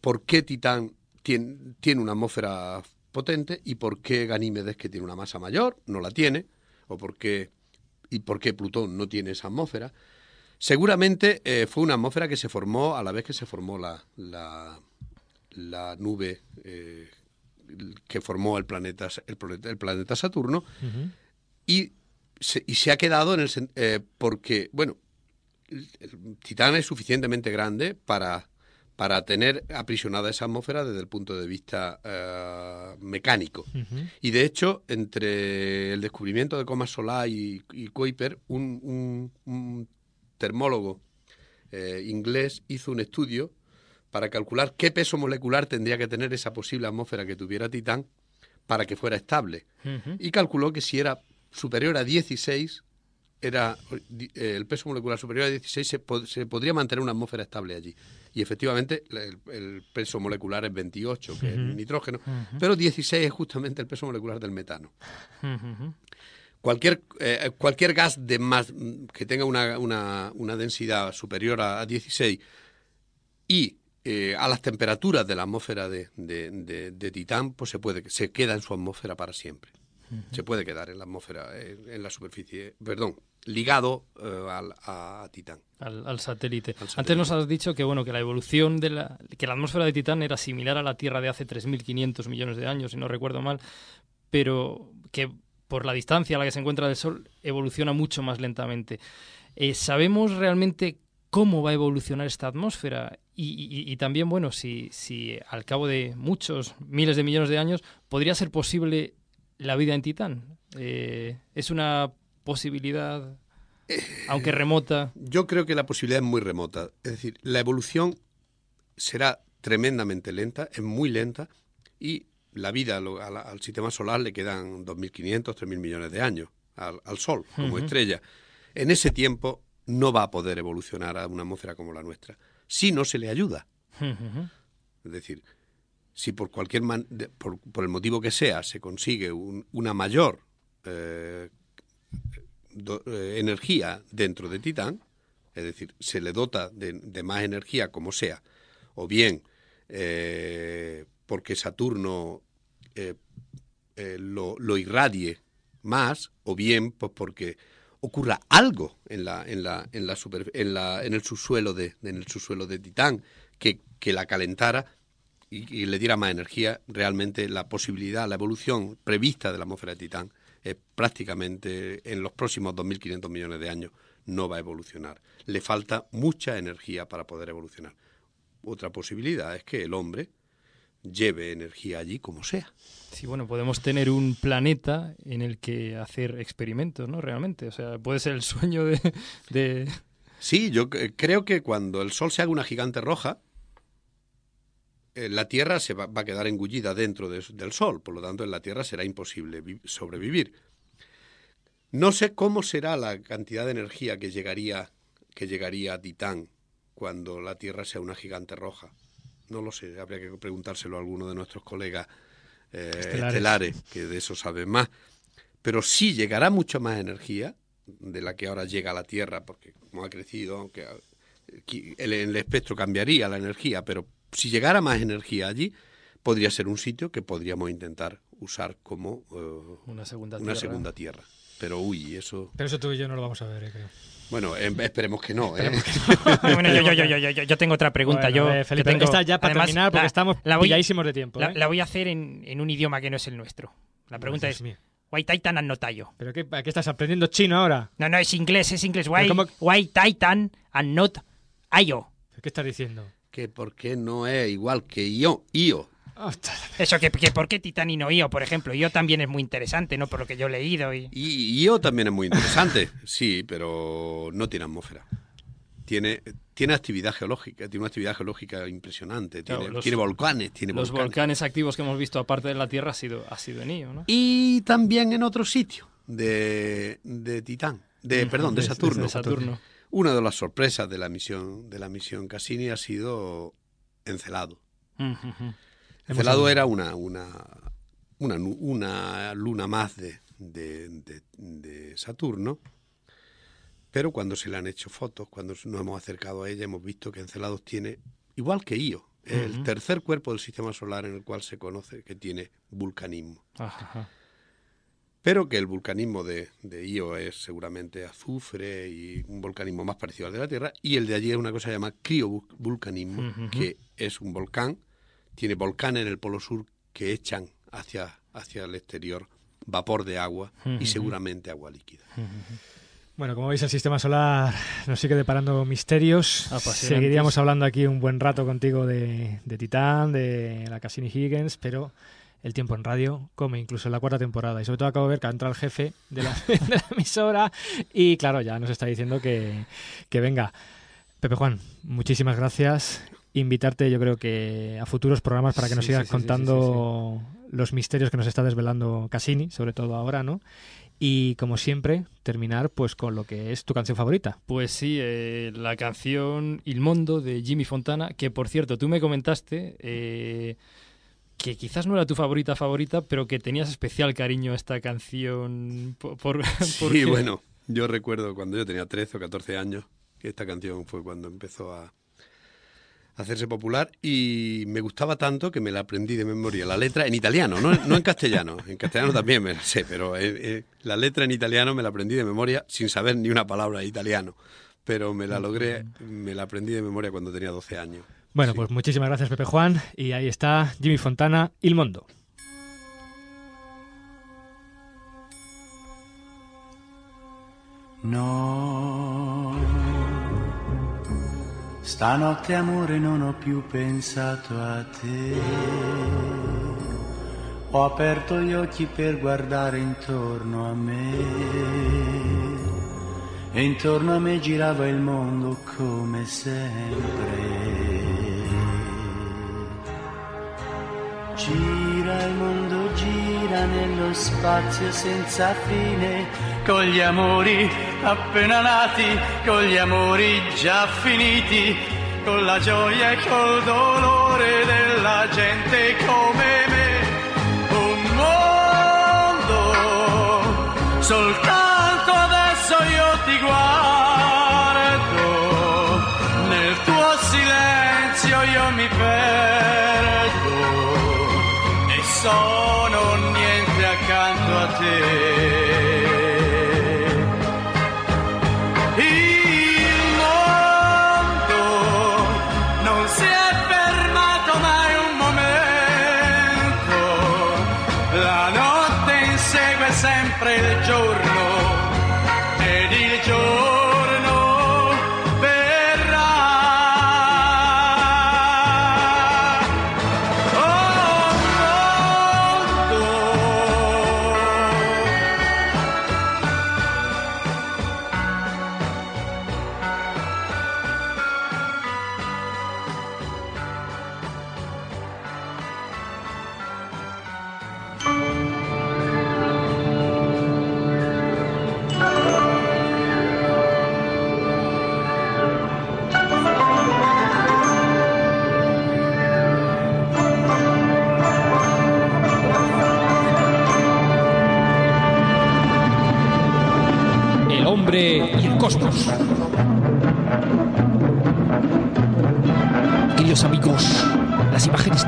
S13: por qué Titán tiene, tiene una atmósfera potente y por qué Ganímedes, que tiene una masa mayor, no la tiene, o por qué, y por qué Plutón no tiene esa atmósfera. Seguramente eh, fue una atmósfera que se formó a la vez que se formó la, la, la nube eh, que formó el planeta, el planeta, el planeta Saturno y se, y se ha quedado en el eh, porque, bueno, el, el Titán es suficientemente grande para, para tener aprisionada esa atmósfera desde el punto de vista eh, mecánico. Y de hecho, entre el descubrimiento de Coma Solar y, y Kuiper, un, un- un termólogo eh, inglés hizo un estudio para calcular qué peso molecular tendría que tener esa posible atmósfera que tuviera Titán para que fuera estable. Y calculó que si era superior a 16, era eh, el peso molecular superior a 16, se, po- se podría mantener una atmósfera estable allí. Y efectivamente el, el peso molecular es 28, que es
S11: Ujú.
S13: nitrógeno, pero 16 es justamente el peso molecular del metano. Cualquier, eh, cualquier gas de más que tenga una, una- una densidad superior a, a 16 y eh, a las temperaturas de la atmósfera de, de- de- de Titán, pues se puede se queda en su atmósfera para siempre. Se puede quedar en la atmósfera, eh, en la superficie, perdón, ligado eh, al- a, Titán.
S11: Al, al satélite.
S13: Al
S11: Antes nos has dicho que bueno que la evolución de la que la atmósfera de Titán era similar a la Tierra de hace 3.500 millones de años, si no recuerdo mal, pero que por la distancia a la que se encuentra del Sol evoluciona mucho más lentamente. Eh, ¿Sabemos realmente cómo va a evolucionar esta atmósfera? Y, y- y también, bueno, si, si al cabo de muchos, miles de millones de años, podría ser posible la vida en Titán. Eh, ¿Es una posibilidad, aunque remota?
S13: Yo creo que la posibilidad es muy remota. Es decir, la evolución será tremendamente lenta, es muy lenta, y la vida lo- al sistema solar le quedan 2.500, 3.000 millones de años al, al Sol como estrella. En ese tiempo no va a poder evolucionar a una atmósfera como la nuestra, si no se le ayuda. Es decir, si por cualquier man- por, por el motivo que sea se consigue un- una mayor eh, eh, energía dentro de Titán, es decir, se le dota de, más energía como sea, o bien eh, porque Saturno eh, lo, irradie más, o bien pues porque ocurra algo en la en la en la, super- en, la- en el subsuelo de en el subsuelo de Titán que, que la calentara y le diera más energía realmente la posibilidad la evolución prevista de la atmósfera de Titán eh, prácticamente en los próximos 2.500 millones de años no va a evolucionar le falta mucha energía para poder evolucionar otra posibilidad es que el hombre lleve energía allí como sea
S11: Sí, bueno, podemos tener un planeta en el que hacer experimentos, ¿no? Realmente. O sea, puede ser el sueño de. de...
S13: Sí, yo creo que cuando el Sol se haga una gigante roja, eh, la Tierra se va, va a quedar engullida dentro de- del Sol, por lo tanto en la Tierra será imposible vi- sobrevivir. No sé cómo será la cantidad de energía que llegaría, que llegaría a Titán cuando la Tierra sea una gigante roja. No lo sé, habría que preguntárselo a alguno de nuestros colegas eh,
S10: Estelares.
S13: estelares, que de eso saben más. Pero sí llegará mucha más energía de la que ahora llega a la Tierra, porque como ha crecido, aunque eh, el espectro cambiaría la energía, pero si llegara más energía allí, podría ser un sitio que podríamos intentar usar como eh,
S11: Una segunda
S13: una
S11: tierra.
S13: segunda tierra. Pero uy, eso...
S10: Pero eso tú y yo no lo vamos a ver, eh, creo.
S13: Bueno, em- esperemos que no, ¿eh?
S6: bueno, yo, yo, yo, yo, tengo otra pregunta.
S10: Bueno,
S6: yo
S10: ver, Felipe,
S6: que tengo-
S10: esta ya para
S6: además,
S10: terminar, porque estamos pilladísimos de tiempo,
S6: La,
S10: ¿eh?
S6: la voy a hacer en, en un idioma que no es el nuestro. La pregunta
S10: Dios
S6: es:
S10: mío.
S6: Why Titan and not Io?
S10: ¿Pero qué, ¿a qué estás aprendiendo chino ahora?
S6: No, no, es inglés, es inglés. Why,
S10: Pero ¿cómo-
S6: why Titan and not Io?
S10: ¿Qué estás diciendo?
S13: Que por qué no es igual que Io. Io.
S6: Eso, que, que ¿por qué Titan y no Io, por ejemplo? Io también es muy interesante, ¿no? Por lo que yo he leído. Y...
S13: Y Io también es muy interesante, sí, pero no tiene atmósfera. Tiene, tiene actividad geológica, tiene una actividad geológica impresionante,
S11: Claro,
S13: tiene,
S11: los-
S13: tiene volcanes, tiene
S11: Los
S13: volcanes.
S11: volcanes activos que hemos visto aparte de la Tierra ha sido, ha sido en Io, ¿no?
S13: Y también en otro sitio de, de Titán, de, perdón, de
S11: de-
S13: Saturno.
S11: de Saturno.
S13: Una de las sorpresas de la misión de la misión Cassini ha sido Encelado. Encelado era una, una, una, luna más de, de- de- de Saturno, pero cuando se le han hecho fotos, cuando nos hemos acercado a ella, hemos visto que Encelados tiene, igual que Io, el tercer cuerpo del sistema solar en el cual se conoce que tiene vulcanismo.
S11: Ajá.
S13: Pero que el vulcanismo de, de Io es seguramente azufre y un volcanismo más parecido al de la Tierra, y el de allí es una cosa llamada criovulcanismo,
S11: Ujú.
S13: que es un volcán, tiene volcanes en el polo sur que echan hacia, hacia el exterior vapor de agua y seguramente agua líquida.
S10: Bueno, como veis, el sistema solar nos sigue deparando misterios. Seguiríamos hablando aquí un buen rato contigo de, de Titán, de la Cassini Higgins, pero el tiempo en radio come incluso en la cuarta temporada. Y sobre todo acabo de ver que ha entrado el jefe de la, de la emisora y, claro, ya nos está diciendo que, que venga. Pepe Juan, muchísimas gracias. Invitarte, yo creo que a futuros programas para que nos
S11: Sí,
S10: sigas
S11: sí, sí, sí,
S10: contando los misterios que nos está desvelando Cassini, sobre todo ahora, ¿no? Y como siempre, terminar pues con lo que es tu canción favorita.
S11: Pues sí, eh, la canción Il Mondo de Jimmy Fontana, que por cierto, tú me comentaste eh, que quizás no era tu favorita favorita, pero que tenías especial cariño a esta canción por... por-
S13: Sí,
S11: porque-
S13: bueno, yo recuerdo cuando yo tenía 13 o 14 años, que esta canción fue cuando empezó a a hacerse popular y me gustaba tanto que me la aprendí de memoria. La letra en italiano, no, no en castellano. En castellano también me la sé, pero eh, eh, la letra en italiano me la aprendí de memoria sin saber ni una palabra de italiano. Pero me la logré, me la aprendí de memoria cuando tenía 12 años.
S10: Bueno, pues muchísimas gracias Pepe Juan y ahí está Jimmy Fontana, Il Mondo.
S16: No, stanotte amore non ho più pensato a te. Ho aperto gli occhi per guardare intorno a me. E intorno a me girava il mondo come sempre. Gira il mondo, gira nello spazio senza fine, con gli amori appena nati, con gli amori già finiti, con la gioia e col dolore della gente come me. Un mondo, soltanto adesso io ti guardo, nel tuo silenzio io mi perdo sono niente accanto a te.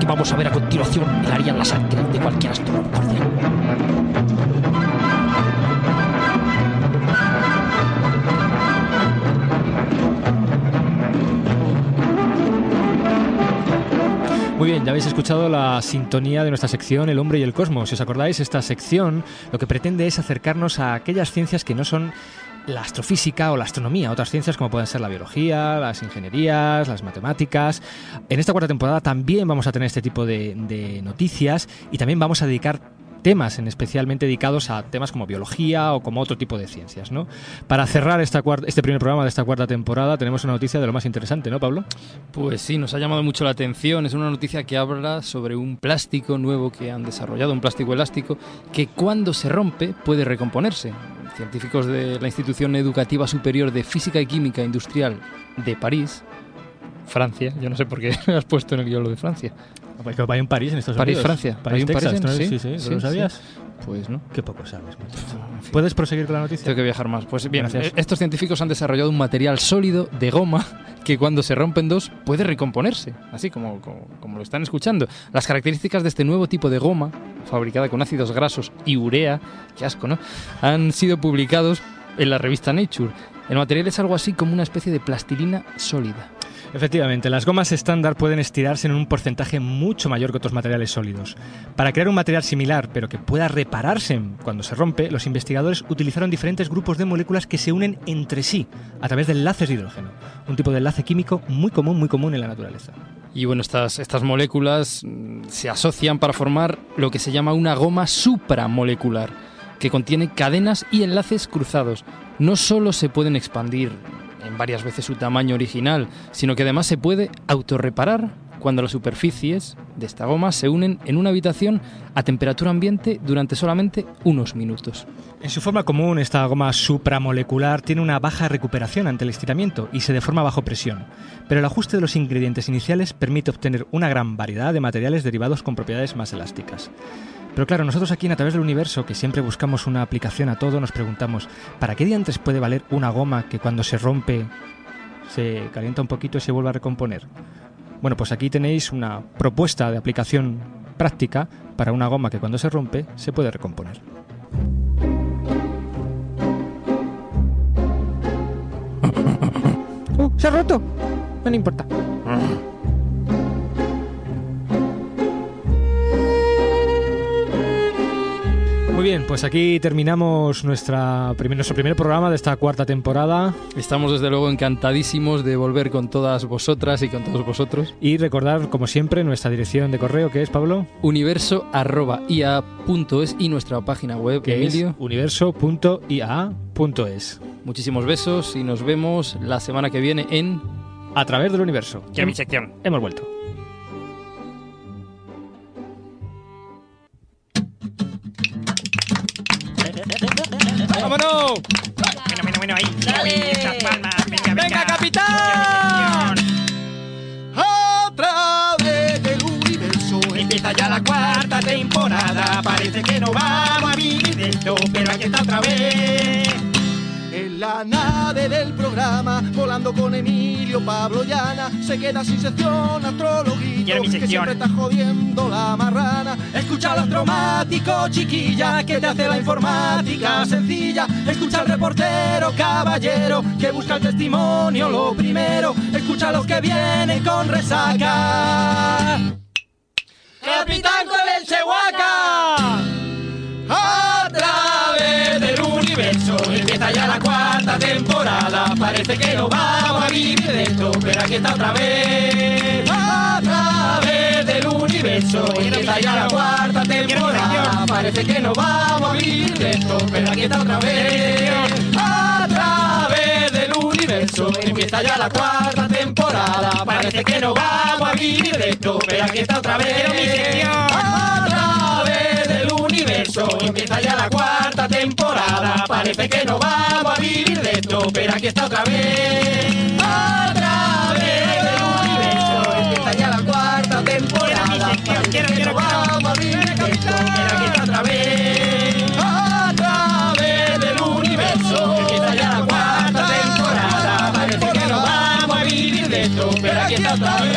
S11: Que vamos a ver a continuación helarían la sangre de cualquier astrónomo.
S10: Muy bien, ya habéis escuchado la sintonía de nuestra sección El hombre y el cosmos. Si os acordáis, esta sección lo que pretende es acercarnos a aquellas ciencias que no son la astrofísica o la astronomía, otras ciencias como pueden ser la biología, las ingenierías, las matemáticas. En esta cuarta temporada también vamos a tener este tipo de, noticias y también vamos a dedicar temas en especialmente dedicados a temas como biología o como otro tipo de ciencias, ¿no? Para cerrar esta este primer programa de esta cuarta temporada tenemos una noticia de lo más interesante, ¿no, Pablo?
S11: Pues sí, nos ha llamado mucho la atención. Es una noticia que habla sobre un plástico nuevo que han desarrollado, un plástico elástico, que cuando se rompe puede recomponerse. Científicos de la Institución Educativa Superior de Física y Química Industrial de París, Francia, yo no sé por qué has puesto en el guion lo de Francia.
S10: Pues que vaya en París, en Estados
S11: París,
S10: Unidos.
S11: Francia.
S10: París,
S11: ¿Hay un
S10: Texas.
S11: París en-
S10: ¿no?
S11: sí,
S10: sí, sí,
S11: sí,
S10: ¿no lo sabías?
S11: Pues no.
S10: Qué poco sabes. muchacho. ¿Puedes proseguir con la noticia?
S11: Tengo que viajar más. Pues bien,
S10: Gracias.
S11: eh, estos científicos han desarrollado un material sólido de goma que cuando se rompe en dos puede recomponerse, así como, como, como lo están escuchando. Las características de este nuevo tipo de goma, fabricada con ácidos grasos y urea, qué asco, ¿no? Han sido publicados en la revista Nature. El material es algo así como una especie de plastilina sólida.
S10: Efectivamente, las gomas estándar pueden estirarse en un porcentaje mucho mayor que otros materiales sólidos. Para crear un material similar, pero que pueda repararse cuando se rompe, los investigadores utilizaron diferentes grupos de moléculas que se unen entre sí a través de enlaces de hidrógeno, un tipo de enlace químico muy común, muy común en la naturaleza.
S11: Y bueno, estas, estas moléculas mm, se asocian para formar lo que se llama una goma supramolecular, que contiene cadenas y enlaces cruzados. No solo se pueden expandir en varias veces su tamaño original, sino que además se puede autorreparar cuando las superficies de esta goma se unen en una habitación a temperatura ambiente durante solamente unos minutos.
S10: En su forma común, esta goma supramolecular tiene una baja recuperación ante el estiramiento y se deforma bajo presión, pero el ajuste de los ingredientes iniciales permite obtener una gran variedad de materiales derivados con propiedades más elásticas. Pero claro, nosotros aquí en A través del universo, que siempre buscamos una aplicación a todo, nos preguntamos, ¿para qué diantres puede valer una goma que cuando se rompe se calienta un poquito y se vuelve a recomponer? Bueno, pues aquí tenéis una propuesta de aplicación práctica para una goma que cuando se rompe se puede recomponer.
S9: ¡Uh! ¡Se ha roto! No le importa.
S10: Muy bien, pues aquí terminamos nuestra, primer- nuestro primer programa de esta cuarta temporada.
S11: Estamos desde luego encantadísimos de volver con todas vosotras y con todos vosotros.
S10: Y recordar, como siempre, nuestra dirección de correo, que es, Pablo,
S11: universo.ia.es y nuestra página web,
S10: que
S11: Emilio.
S10: es universo.ia.es.
S11: Muchísimos besos y nos vemos la semana que viene en
S10: A través del universo.
S6: Quiero mi sección.
S10: Hemos vuelto.
S9: ¡Vámonos!
S6: Bueno, bueno, bueno, ahí.
S9: Dale.
S6: Uy, esas palmas. Venga, venga.
S9: ¡Venga, capitán!
S15: A través del universo
S6: Empieza ya la cuarta temporada. Parece que no vamos a vivir de esto, pero aquí está otra vez.
S15: En la nave del programa, volando con Emilio, Pablo y Ana, se queda sin sección astrología.
S6: Quiero mi
S15: Que siempre está jodiendo la marrana. Escucha al astromático, chiquilla, que te hace la informática sencilla. Escucha al reportero, caballero, que busca el testimonio lo primero. Escucha a los que vienen con resaca.
S9: ¡Capitán con el Chehuaca!
S15: Parece que no vamos a vivir de esto, pero aquí está otra vez. A través del universo, empieza ya la cuarta temporada. Parece que no vamos a vivir de esto, pero aquí está otra vez. A través del universo, empieza ya la cuarta temporada. Parece que no vamos a vivir de esto, pero aquí está otra vez. A través del universo, empieza ya la cuarta temporada. Parece que no vamos a vivir pero aquí está otra vez. A través del universo, empieza ya la cuarta temporada. Parece que no vamos a vivir de esto, pero aquí está otra vez. A través del universo, empieza ya la cuarta temporada. Parece que no vamos a vivir de esto, pero aquí está otra vez.